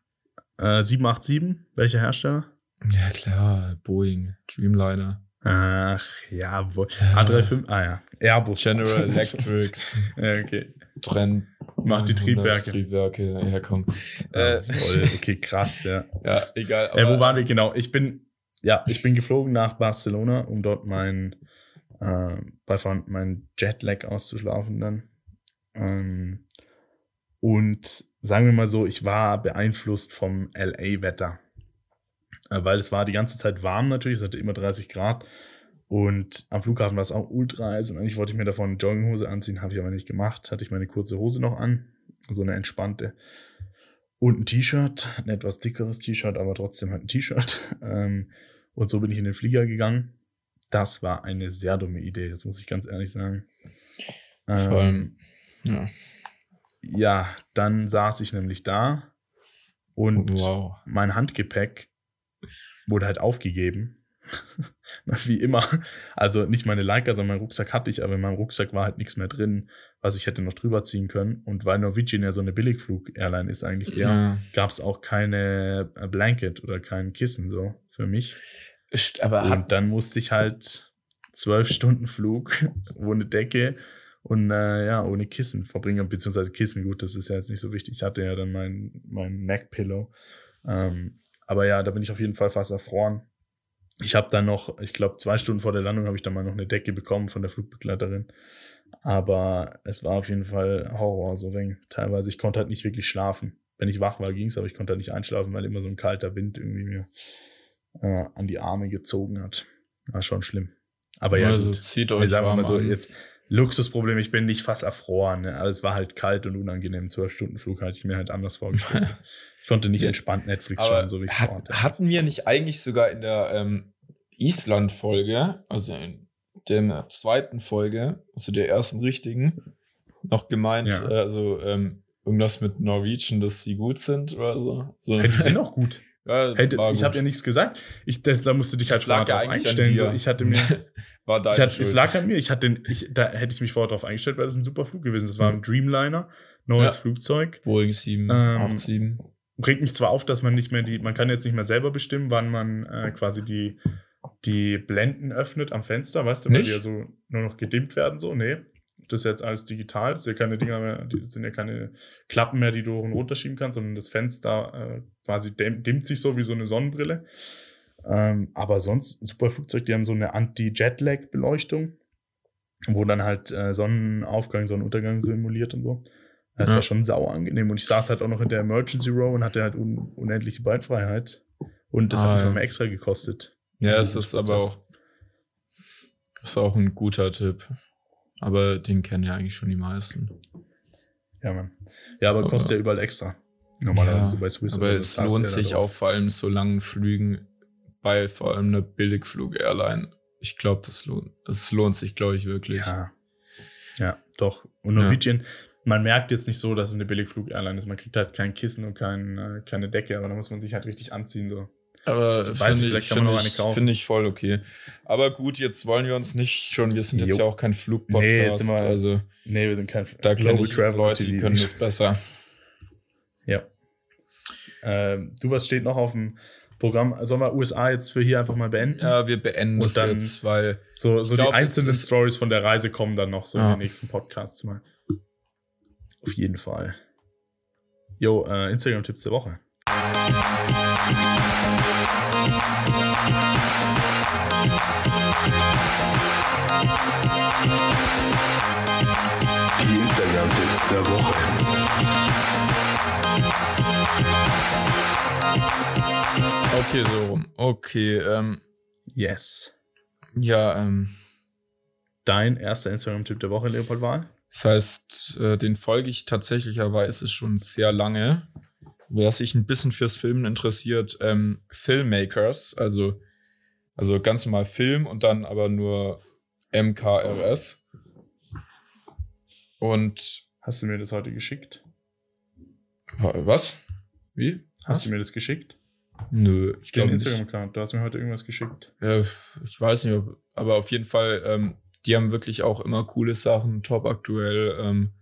äh, 787. Welcher Hersteller? Ja, klar, Boeing, Dreamliner. Ach, ja, wo. Ja. A35. Ah, ja. Airbus. General Electrics. okay. Trend. Macht die Triebwerke. Triebwerke herkommen. Ja, äh, voll, okay, krass, ja. ja, egal. Aber, äh, wo waren wir genau? Ich bin, ja, ich bin geflogen nach Barcelona, um dort mein, äh, bei meinen Jetlag auszuschlafen dann. Ähm, und sagen wir mal so, ich war beeinflusst vom LA-Wetter. Äh, weil es war die ganze Zeit warm natürlich, es hatte immer 30 Grad. Und am Flughafen war es auch ultra heiß. Und eigentlich wollte ich mir davon eine Jogginghose anziehen, habe ich aber nicht gemacht. Hatte ich meine kurze Hose noch an, so eine entspannte. Und ein T-Shirt, ein etwas dickeres T-Shirt, aber trotzdem halt ein T-Shirt. Ähm, und so bin ich in den Flieger gegangen. Das war eine sehr dumme Idee, das muss ich ganz ehrlich sagen. Vor allem, ähm, ja. Ja, dann saß ich nämlich da und wow. mein Handgepäck wurde halt aufgegeben. Wie immer. Also nicht meine Leica, sondern mein Rucksack hatte ich, aber in meinem Rucksack war halt nichts mehr drin, was ich hätte noch drüber ziehen können. Und weil Norwegian ja so eine Billigflug-Airline ist eigentlich eher, ja. gab es auch keine äh, Blanket oder kein Kissen so für mich. Aber und dann musste ich halt zwölf Stunden Flug ohne Decke und äh, ja, ohne Kissen verbringen, beziehungsweise Kissen, gut, das ist ja jetzt nicht so wichtig. Ich hatte ja dann mein, mein Neck-Pillow. Ähm, aber ja, da bin ich auf jeden Fall fast erfroren. Ich habe dann noch, ich glaube, zwei Stunden vor der Landung habe ich dann mal noch eine Decke bekommen von der Flugbegleiterin. Aber es war auf jeden Fall Horror, so wenn teilweise. Ich konnte halt nicht wirklich schlafen. Wenn ich wach war, ging es, aber ich konnte halt nicht einschlafen, weil immer so ein kalter Wind irgendwie mir äh, an die Arme gezogen hat. War schon schlimm. Aber ja, also gut. zieht euch sagen wir mal so, an. jetzt Luxusproblem, ich bin nicht fast erfroren, ne? aber es war halt kalt und unangenehm. Zwölf Stunden Flug hatte ich mir halt anders vorgestellt. ich konnte nicht entspannt Netflix aber schauen, so wie ich hat, wollte. Hatten wir nicht eigentlich sogar in der ähm, Island-Folge, also in der zweiten Folge, also der ersten richtigen, noch gemeint, ja. äh, also ähm, irgendwas mit Norwegian, dass sie gut sind oder so. so. Hey, die sind auch gut. Ja, hey, ich habe ja nichts gesagt. Ich, das, da musst du dich halt vorher drauf einstellen. So, ich hatte mir. war ich hatte, es lag an mir. Ich hatte, ich, da hätte ich mich vorher drauf eingestellt, weil das ein super Flug gewesen ist. Das war ein Dreamliner, neues ja. Flugzeug. Boeing 787. Ähm, bringt mich zwar auf, dass man nicht mehr die, man kann jetzt nicht mehr selber bestimmen, wann man äh, quasi die, die Blenden öffnet am Fenster, weißt du, weil nicht? die ja so nur noch gedimmt werden, so. Nee das ist jetzt alles digital, das ist ja keine Dinger mehr, das sind ja keine Klappen mehr, die du hoch und runter schieben kannst, sondern das Fenster äh, quasi dimmt sich so wie so eine Sonnenbrille. Ähm, aber sonst, super Flugzeug, die haben so eine Anti-Jetlag-Beleuchtung, wo dann halt äh, Sonnenaufgang, Sonnenuntergang simuliert und so. Das ja. war schon sauer angenehm. Und ich saß halt auch noch in der Emergency Row und hatte halt un unendliche Beinfreiheit. Und das ah, hat mich ja. nochmal extra gekostet. Ja, es ist aber auch, ist auch ein guter Tipp. Aber den kennen ja eigentlich schon die meisten. Ja, Mann. Ja, aber, aber kostet ja überall extra. Normalerweise ja, bei Swiss. Aber es lohnt sich auch vor allem so langen Flügen bei vor allem einer Billigflug-Airline. Ich glaube, das lohnt, es lohnt sich, glaube ich, wirklich. Ja. Ja, doch. Und Norwegian, ja. man merkt jetzt nicht so, dass es eine Billigflug-Airline ist. Man kriegt halt kein Kissen und kein, äh, keine Decke, aber da muss man sich halt richtig anziehen. So. Aber weiß ich, vielleicht kann man noch eine kaufen. Finde ich voll okay. Aber gut, jetzt wollen wir uns nicht schon, wir sind jetzt jo. ja auch kein Flugpodcast. Nee, also, nee, wir sind kein Da kenne ich Travel Leute, die können das besser. Ja. Ähm, du, was steht noch auf dem Programm? Sollen wir USA jetzt für hier einfach mal beenden? Ja, wir beenden das dann jetzt, weil. So, so glaub, die einzelnen Stories von der Reise kommen dann noch so ja. in den nächsten Podcasts mal. Auf jeden Fall. Jo, äh, Instagram-Tipps der Woche. Okay, so rum. Okay, ähm. Yes. Ja, ähm. Dein erster Instagram-Tipp der Woche, Leopold Wahl? Das heißt, äh, den folge ich tatsächlicherweise schon sehr lange wer sich ein bisschen fürs Filmen interessiert, ähm, Filmmakers, also, also ganz normal Film und dann aber nur MKRS. Und. Hast du mir das heute geschickt? Was? Wie? Hast Was? du mir das geschickt? Nö, ich glaube Instagram-Account. Du hast mir heute irgendwas geschickt. Ja, ich weiß nicht, aber auf jeden Fall, ähm, die haben wirklich auch immer coole Sachen, top aktuell. Ähm,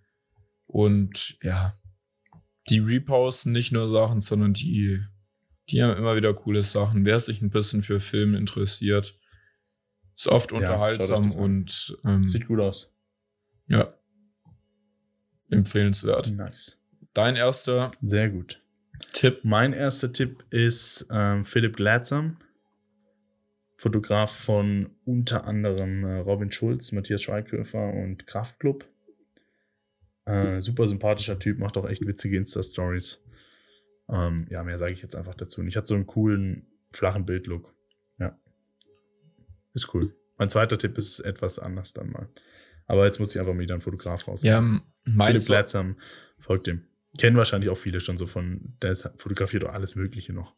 und ja, die reposten nicht nur Sachen, sondern die, die haben immer wieder coole Sachen. Wer sich ein bisschen für Film interessiert, ist oft ja, unterhaltsam und ähm, sieht gut aus. Ja. empfehlenswert. Nice. Dein erster Sehr gut. Tipp? Mein erster Tipp ist ähm, Philipp Gladsam, Fotograf von unter anderem äh, Robin Schulz, Matthias Schweighöfer und Kraftklub. Äh, super sympathischer Typ, macht auch echt witzige Insta-Stories. Ähm, ja, mehr sage ich jetzt einfach dazu. Und ich hatte so einen coolen, flachen Bildlook. Ja. Ist cool. Mein zweiter Tipp ist etwas anders dann mal. Aber jetzt muss ich einfach mal wieder einen Fotograf raus. Ja, Philipp meinst du? Gladsam, folgt dem. Kennen wahrscheinlich auch viele schon so von, der ist, fotografiert doch alles Mögliche noch.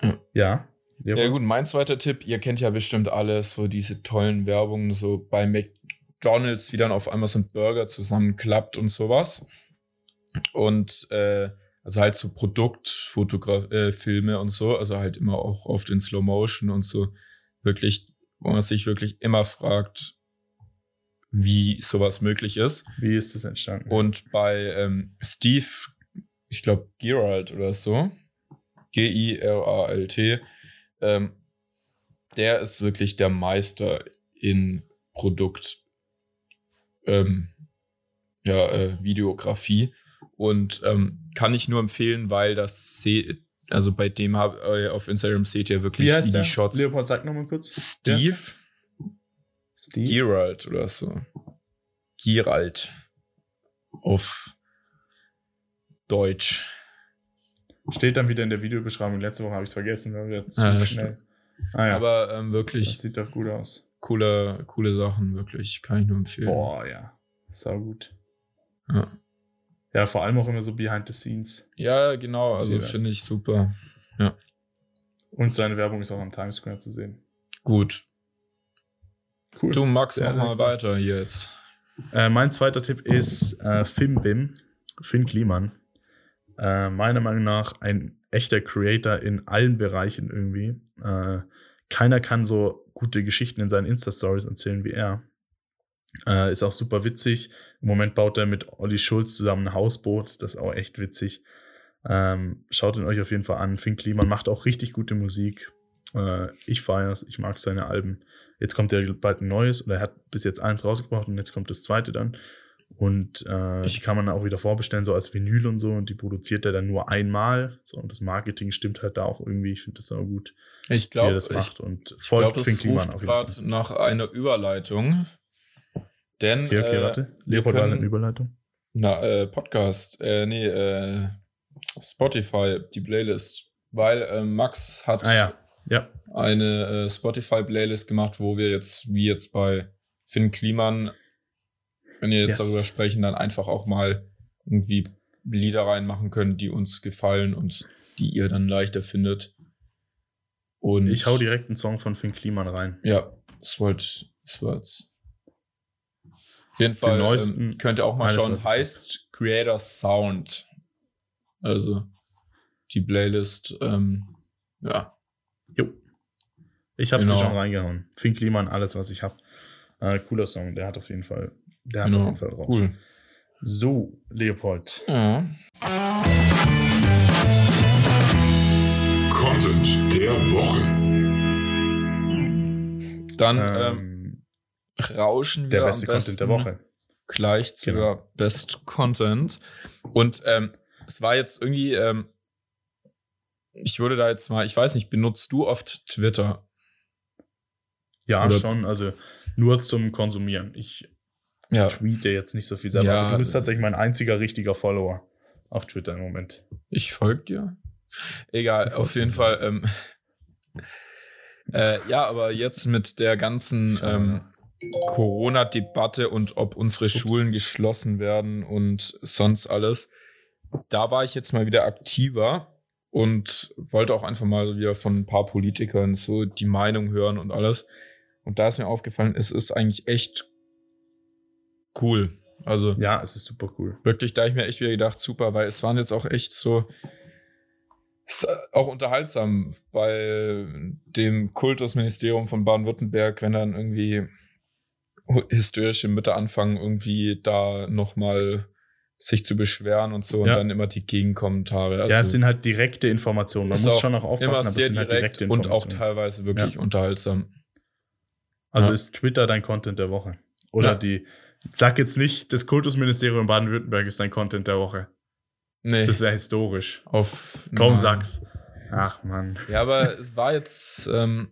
Ja. Ja. Ja, gut, mein zweiter Tipp, ihr kennt ja bestimmt alles, so diese tollen Werbungen, so bei McDonalds, wie dann auf einmal so ein Burger zusammenklappt und sowas. Und äh, also halt so Produktfotograf äh, Filme und so, also halt immer auch oft in Slow Motion und so wirklich, wo man sich wirklich immer fragt, wie sowas möglich ist. Wie ist das entstanden? Und bei ähm, Steve, ich glaube Geralt oder so, G-I-R-A-L-T, ähm, der ist wirklich der Meister in Produkt, ähm, ja, äh, Videografie. Und ähm, kann ich nur empfehlen, weil das se also bei dem hab, äh, auf Instagram seht ihr wirklich Wie heißt die der? Shots. Leopold, sag nochmal kurz. Steve Steve. Geralt oder so. Geralt. Auf Deutsch. Steht dann wieder in der Videobeschreibung. Letzte Woche habe ich es vergessen, weil wir zu Ja, das schnell. Ah ja, Aber ähm, das wirklich sieht doch gut aus. coole, coole Sachen, wirklich. Kann ich nur empfehlen. Boah, ja. Sau gut. Ja. Ja, vor allem auch immer so behind the scenes. Ja, genau. Also finde ich super. Und seine Werbung ist auch am Times Square zu sehen. Gut. Cool. Du, Max, mach mal weiter hier jetzt. Äh, mein zweiter Tipp ist äh, Fimbim, Finn Kliman. Äh, meiner Meinung nach ein echter Creator in allen Bereichen irgendwie. Äh, keiner kann so gute Geschichten in seinen Insta-Stories erzählen wie er. Äh, ist auch super witzig. Im Moment baut er mit Olli Schulz zusammen ein Hausboot. Das ist auch echt witzig. Ähm, schaut ihn euch auf jeden Fall an. Finn Kliman macht auch richtig gute Musik. Äh, ich feiere es. Ich mag seine Alben. Jetzt kommt ja bald ein neues. Oder er hat bis jetzt eins rausgebracht und jetzt kommt das zweite dann. Und äh, Ich- die kann man auch wieder vorbestellen, so als Vinyl und so. Und die produziert er dann nur einmal. So, und das Marketing stimmt halt da auch irgendwie. Ich finde das auch gut, Ich wie er glaube, das ich, macht. Und ich glaub, folgt Finn das Kliman ruft gerade nach einer Überleitung. Denn Okay, okay, äh, warte. Leopold können- eine Überleitung. Na, äh, Podcast, äh, nee, äh, Spotify, die Playlist. Weil äh, Max hat Ah ja, ja. eine äh, Spotify-Playlist gemacht, wo wir jetzt, wie jetzt bei Finn Kliman, wenn wir jetzt Yes. darüber sprechen, dann einfach auch mal irgendwie Lieder reinmachen können, die uns gefallen und die ihr dann leichter findet. Und Ich hau direkt einen Song von Finn Kliman rein. Ja, das wollte das war jetzt. Auf jeden Fall neuesten- ähm, könnt ihr auch mal schauen, heißt Creator Sound. Also die Playlist, ähm, ja. Ich habe Genau. sie schon reingehauen. Finn Kliman, alles, was ich habe. Äh, cooler Song, der hat auf jeden Fall, der hat auf genau. jeden Fall drauf. Cool. So, Leopold. Ja. Content der Woche. Dann ähm, Ähm, rauschen wir der am beste Content der Woche. gleich zur Genau. Best Content. Und ähm, es war jetzt irgendwie, ähm, ich würde da jetzt mal, ich weiß nicht, benutzt du oft Twitter? Ja, Oder- schon. Also nur zum Konsumieren. Ich Ja. tweete jetzt nicht so viel selber. Ja, du bist tatsächlich mein einziger richtiger Follower auf Twitter im Moment. Ich folge dir. Egal, auf jeden mir. Fall. Ähm, äh, ja, aber jetzt mit der ganzen ähm, Corona-Debatte und ob unsere Schulen geschlossen werden und sonst alles, da war ich jetzt mal wieder aktiver und wollte auch einfach mal wieder von ein paar Politikern so die Meinung hören und alles. Und da ist mir aufgefallen, es ist eigentlich echt cool. Also Ja, es ist super cool. wirklich, da ich mir echt wieder gedacht, super, weil es waren jetzt auch echt so, ist auch unterhaltsam bei dem Kultusministerium von Baden-Württemberg, wenn dann irgendwie historische Mütter anfangen, irgendwie da nochmal sich zu beschweren und so und Ja. dann immer die Gegenkommentare. Also ja, es sind halt direkte Informationen. Man muss auch schon auch aufpassen, aber es sind halt direkt direkte und auch Informationen. teilweise wirklich Ja. unterhaltsam. Also Ja. ist Twitter dein Content der Woche? Oder Ja. die Sag jetzt nicht, das Kultusministerium Baden-Württemberg ist dein Content der Woche. Nee. Das wäre historisch. Auf. Komm, nein. sag's. Ach, Mann. Ja, aber es war jetzt, ähm,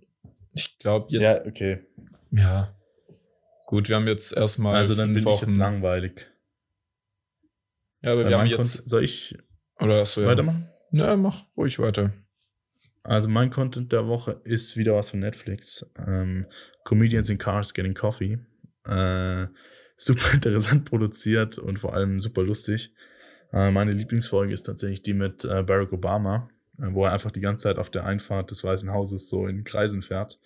ich glaube jetzt, Ja, okay. ja. Gut, wir haben jetzt erstmal Also dann bin fünf ich jetzt Wochen. langweilig. Ja, aber Bei wir haben jetzt. Soll ich Oder hast du ja. weitermachen? Ja, mach ruhig weiter. Also mein Content der Woche ist wieder was von Netflix. Ähm, Comedians in Cars Getting Coffee. Äh, super interessant produziert und vor allem super lustig. Äh, meine Lieblingsfolge ist tatsächlich die mit äh, Barack Obama, äh, wo er einfach die ganze Zeit auf der Einfahrt des Weißen Hauses so in Kreisen fährt.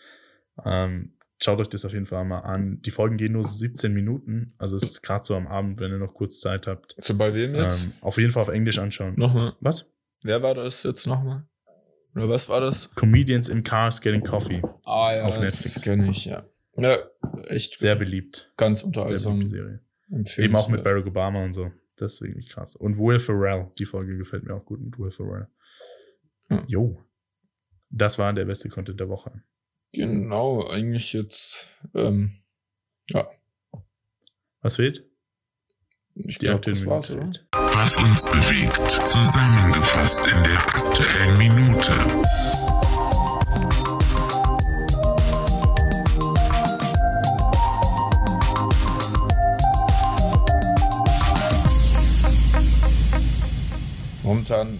Ähm, schaut euch das auf jeden Fall mal an. Die Folgen gehen nur so 17 Minuten, also es ist gerade so am Abend, wenn ihr noch kurz Zeit habt. So, bei wem jetzt? Ähm, auf jeden Fall auf Englisch anschauen. nochmal. Was? Wer war das jetzt nochmal? Oder was war das? Comedians in Cars Getting Coffee. Ah, ja, Auf das Netflix. kenne ich, ja. Ja, echt Sehr beliebt. ganz unterhaltsam. Serie. Eben auch mit Barack Obama und so. Das ist wirklich krass. Und Will Ferrell, die Folge gefällt mir auch gut mit Will Ferrell. Hm. Jo. Das war der beste Content der Woche. Genau, eigentlich jetzt, ähm, ja, Was fehlt? Ich glaube, das war's, oder? Was uns bewegt, zusammengefasst in der aktuellen Minute. Momentan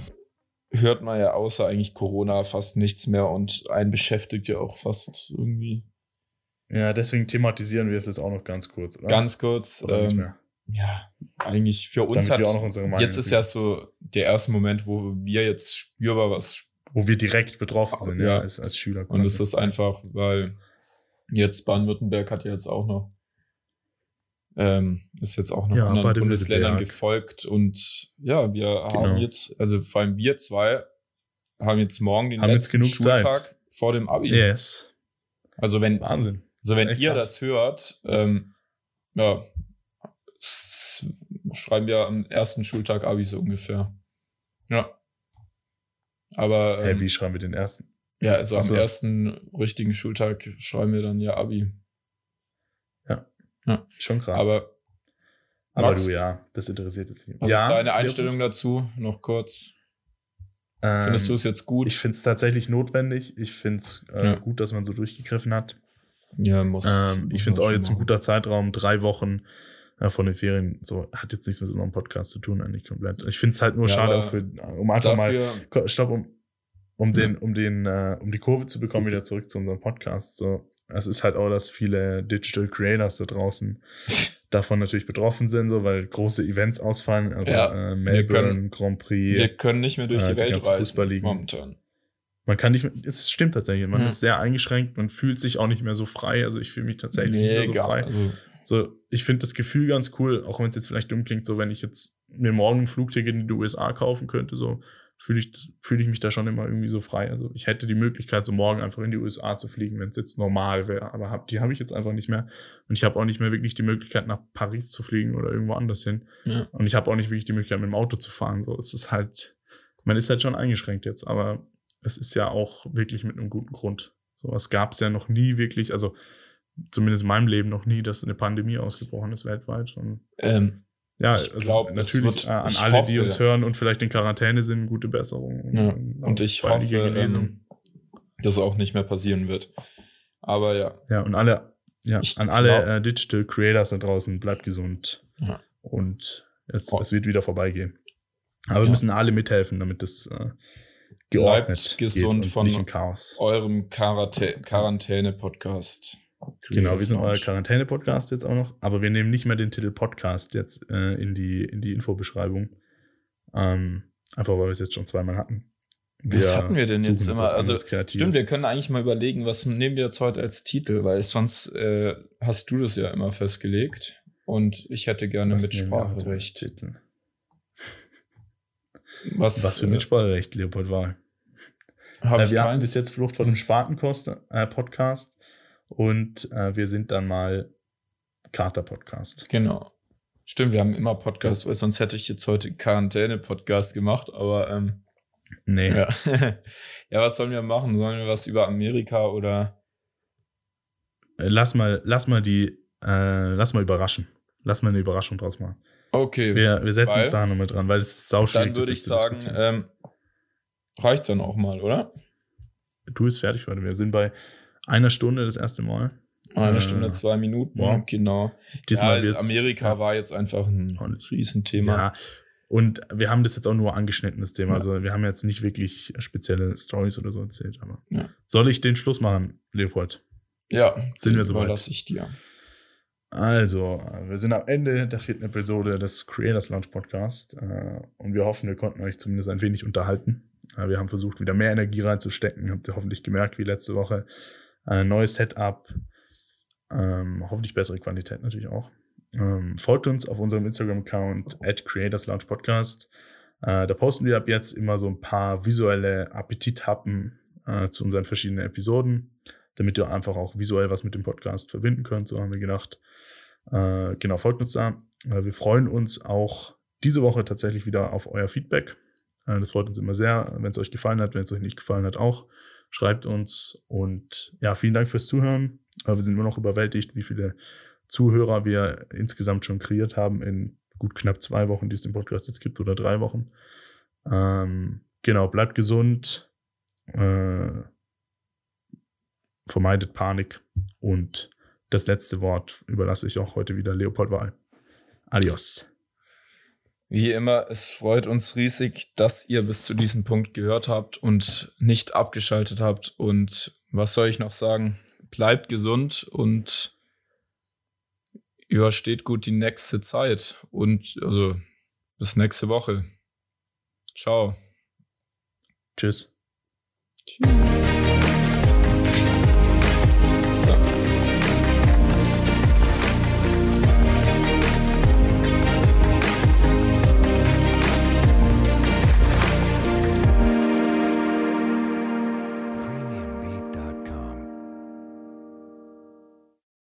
hört man ja außer eigentlich Corona fast nichts mehr und einen beschäftigt ja auch fast irgendwie. Ja, deswegen thematisieren wir es jetzt auch noch ganz kurz. Oder? Ganz kurz, Oder nicht ähm, mehr. Ja, eigentlich für uns Damit hat, jetzt ist ja so der erste Moment, wo wir jetzt spürbar was Wo wir direkt betroffen sind, ja, Ja. als, als Schüler. Und es ist einfach, weil jetzt Baden-Württemberg hat ja jetzt auch noch, ähm, ist jetzt auch noch Ja, anderen. Bundesländern gefolgt und ja, wir haben Genau. jetzt, also vor allem wir zwei, haben jetzt morgen den Haben letzten genug Zeit. Schultag vor dem Abi. Yes. Also wenn, Wahnsinn. also wenn ihr krass. das hört, ähm, ja, schreiben wir am ersten Schultag Abi so ungefähr. Ja. Aber Hey, ähm, wie schreiben wir den ersten? ja, also am ersten richtigen Schultag schreiben wir dann ja Abi. Schon krass. Aber Aber Max, du, ja, das interessiert jetzt nicht. was ja, ist deine ja, Einstellung dazu? Noch kurz. Ähm, Findest du es jetzt gut? Ich finde es tatsächlich notwendig. Ich finde es äh, Ja. gut, dass man so durchgegriffen hat. ja, muss. Ähm, ich finde es auch jetzt ein machen. guter Zeitraum, drei Wochen äh, von den Ferien. So hat jetzt nichts mit unserem Podcast zu tun, eigentlich komplett. Ich finde es halt nur Ja, schade, für, um einfach Dafür, mal, stopp, um, um Ja. den, um den, äh, um die Kurve zu bekommen, wieder zurück zu unserem Podcast. So, es ist halt auch, dass viele Digital Creators da draußen davon natürlich betroffen sind, so weil große Events ausfallen, also Ja, äh, Melbourne können- Grand Prix. wir können nicht mehr durch äh, die die Welt reisen. Momentan. Man kann nicht mehr, es stimmt tatsächlich, man Ja. ist sehr eingeschränkt, man fühlt sich auch nicht mehr so frei. Also ich fühle mich tatsächlich nicht mehr so frei. Also, So, ich finde das Gefühl ganz cool, auch wenn es jetzt vielleicht dumm klingt, so wenn ich jetzt mir morgen ein Flugticket in die USA kaufen könnte, so fühle ich, fühle ich mich da schon immer irgendwie so frei. Also ich hätte die Möglichkeit, so morgen einfach in die USA zu fliegen, wenn es jetzt normal wäre. Aber hab, die habe ich jetzt einfach nicht mehr. Und ich habe auch nicht mehr wirklich die Möglichkeit, nach Paris zu fliegen oder irgendwo anders hin. ja. Und ich habe auch nicht wirklich die Möglichkeit, mit dem Auto zu fahren. So, es ist halt, man ist halt schon eingeschränkt jetzt, aber es ist ja auch wirklich mit einem guten Grund. Sowas gab es ja noch nie wirklich, also zumindest in meinem Leben noch nie, dass eine Pandemie ausgebrochen ist weltweit. Und ähm, ja, Ich also glaub, es natürlich wird- äh, an alle, die hoffe- uns hören und vielleicht in Quarantäne sind, gute Besserung. ja. Und, und ich hoffe, ähm, dass auch nicht mehr passieren wird. Aber ja, ja, und alle, ja, ich an alle glaub- äh, Digital Creators da draußen, bleibt gesund. Ja. Und es, Oh. es wird wieder vorbeigehen. Aber wir Ja. müssen alle mithelfen, damit das äh, geordnet Bleibt gesund geht und von- nicht im Chaos. eurem Quarantä Quarantäne-Podcast. Genau, wir sind euer. Quarantäne-Podcast jetzt auch noch, aber wir nehmen nicht mehr den Titel Podcast jetzt äh, in, die, in die Infobeschreibung. Ähm, einfach weil wir es jetzt schon zweimal hatten. Was hatten wir denn jetzt immer? Also. Stimmt, wir können eigentlich mal überlegen, was nehmen wir jetzt heute als Titel, weil sonst äh, hast du das ja immer festgelegt und ich hätte gerne Was wir Mitspracherecht. Was, Was für äh, Mitspracherecht, Leopold Wahl. hab Äh, ich wir hatten bis jetzt Flucht vor dem Spatenkost äh, und äh, wir sind dann mal Kater-Podcast. Genau. Stimmt, wir haben immer Podcasts, weil sonst hätte ich jetzt heute Quarantäne-Podcast gemacht, aber ähm, Nee, ja. ja, was sollen wir machen? Sollen wir was über Amerika oder äh, lass mal, lass mal die, äh, lass mal überraschen. lass mal eine Überraschung draus machen. Okay. Wir, wir setzen weil- uns da nochmal dran, weil es ist sauschwierig. Dann würde ich sagen, ähm, reicht's dann auch mal, oder? du bist fertig heute. Wir sind bei einer Stunde das erste Mal. Eine Äh, Stunde, zwei Minuten, wow. genau. Diesmal ja, Amerika war jetzt einfach ein Riesenthema. Ja. Und wir haben das jetzt auch nur angeschnitten, das Thema. Ja. Also wir haben jetzt nicht wirklich spezielle Stories oder so erzählt. Aber Ja. soll ich den Schluss machen, Leopold? Ja, Sind wir soweit? überlasse ich dir. Also, wir sind am Ende der vierten Episode des Creators Launch Podcast äh, und wir hoffen, wir konnten euch zumindest ein wenig unterhalten. Äh, wir haben versucht, wieder mehr Energie reinzustecken. Habt ihr hoffentlich gemerkt, wie letzte Woche. Äh, neues Setup, ähm, hoffentlich bessere Qualität natürlich auch. Ähm, folgt uns auf unserem Instagram-Account at Creators Launch Podcast. Äh, da posten wir ab jetzt immer so ein paar visuelle Appetithappen äh, zu unseren verschiedenen Episoden, damit ihr einfach auch visuell was mit dem Podcast verbinden könnt. So haben wir gedacht. Äh, genau, folgt uns da. Äh, wir freuen uns auch diese Woche tatsächlich wieder auf euer Feedback. Äh, das freut uns immer sehr, wenn es euch gefallen hat, wenn es euch nicht gefallen hat, auch. Schreibt uns und ja, vielen Dank fürs Zuhören. Äh, wir sind immer noch überwältigt, wie viele Zuhörer wir insgesamt schon kreiert haben in gut knapp zwei Wochen, die es den Podcast jetzt gibt, oder drei Wochen. Ähm, genau, bleibt gesund, äh, vermeidet Panik und das letzte Wort überlasse ich auch heute wieder Leopold Wahl. Adios. Wie immer, es freut uns riesig, dass ihr bis zu diesem Punkt gehört habt und nicht abgeschaltet habt. Und was soll ich noch sagen? Bleibt gesund und übersteht gut die nächste Zeit und also bis nächste Woche. Ciao. Tschüss. Tschüss.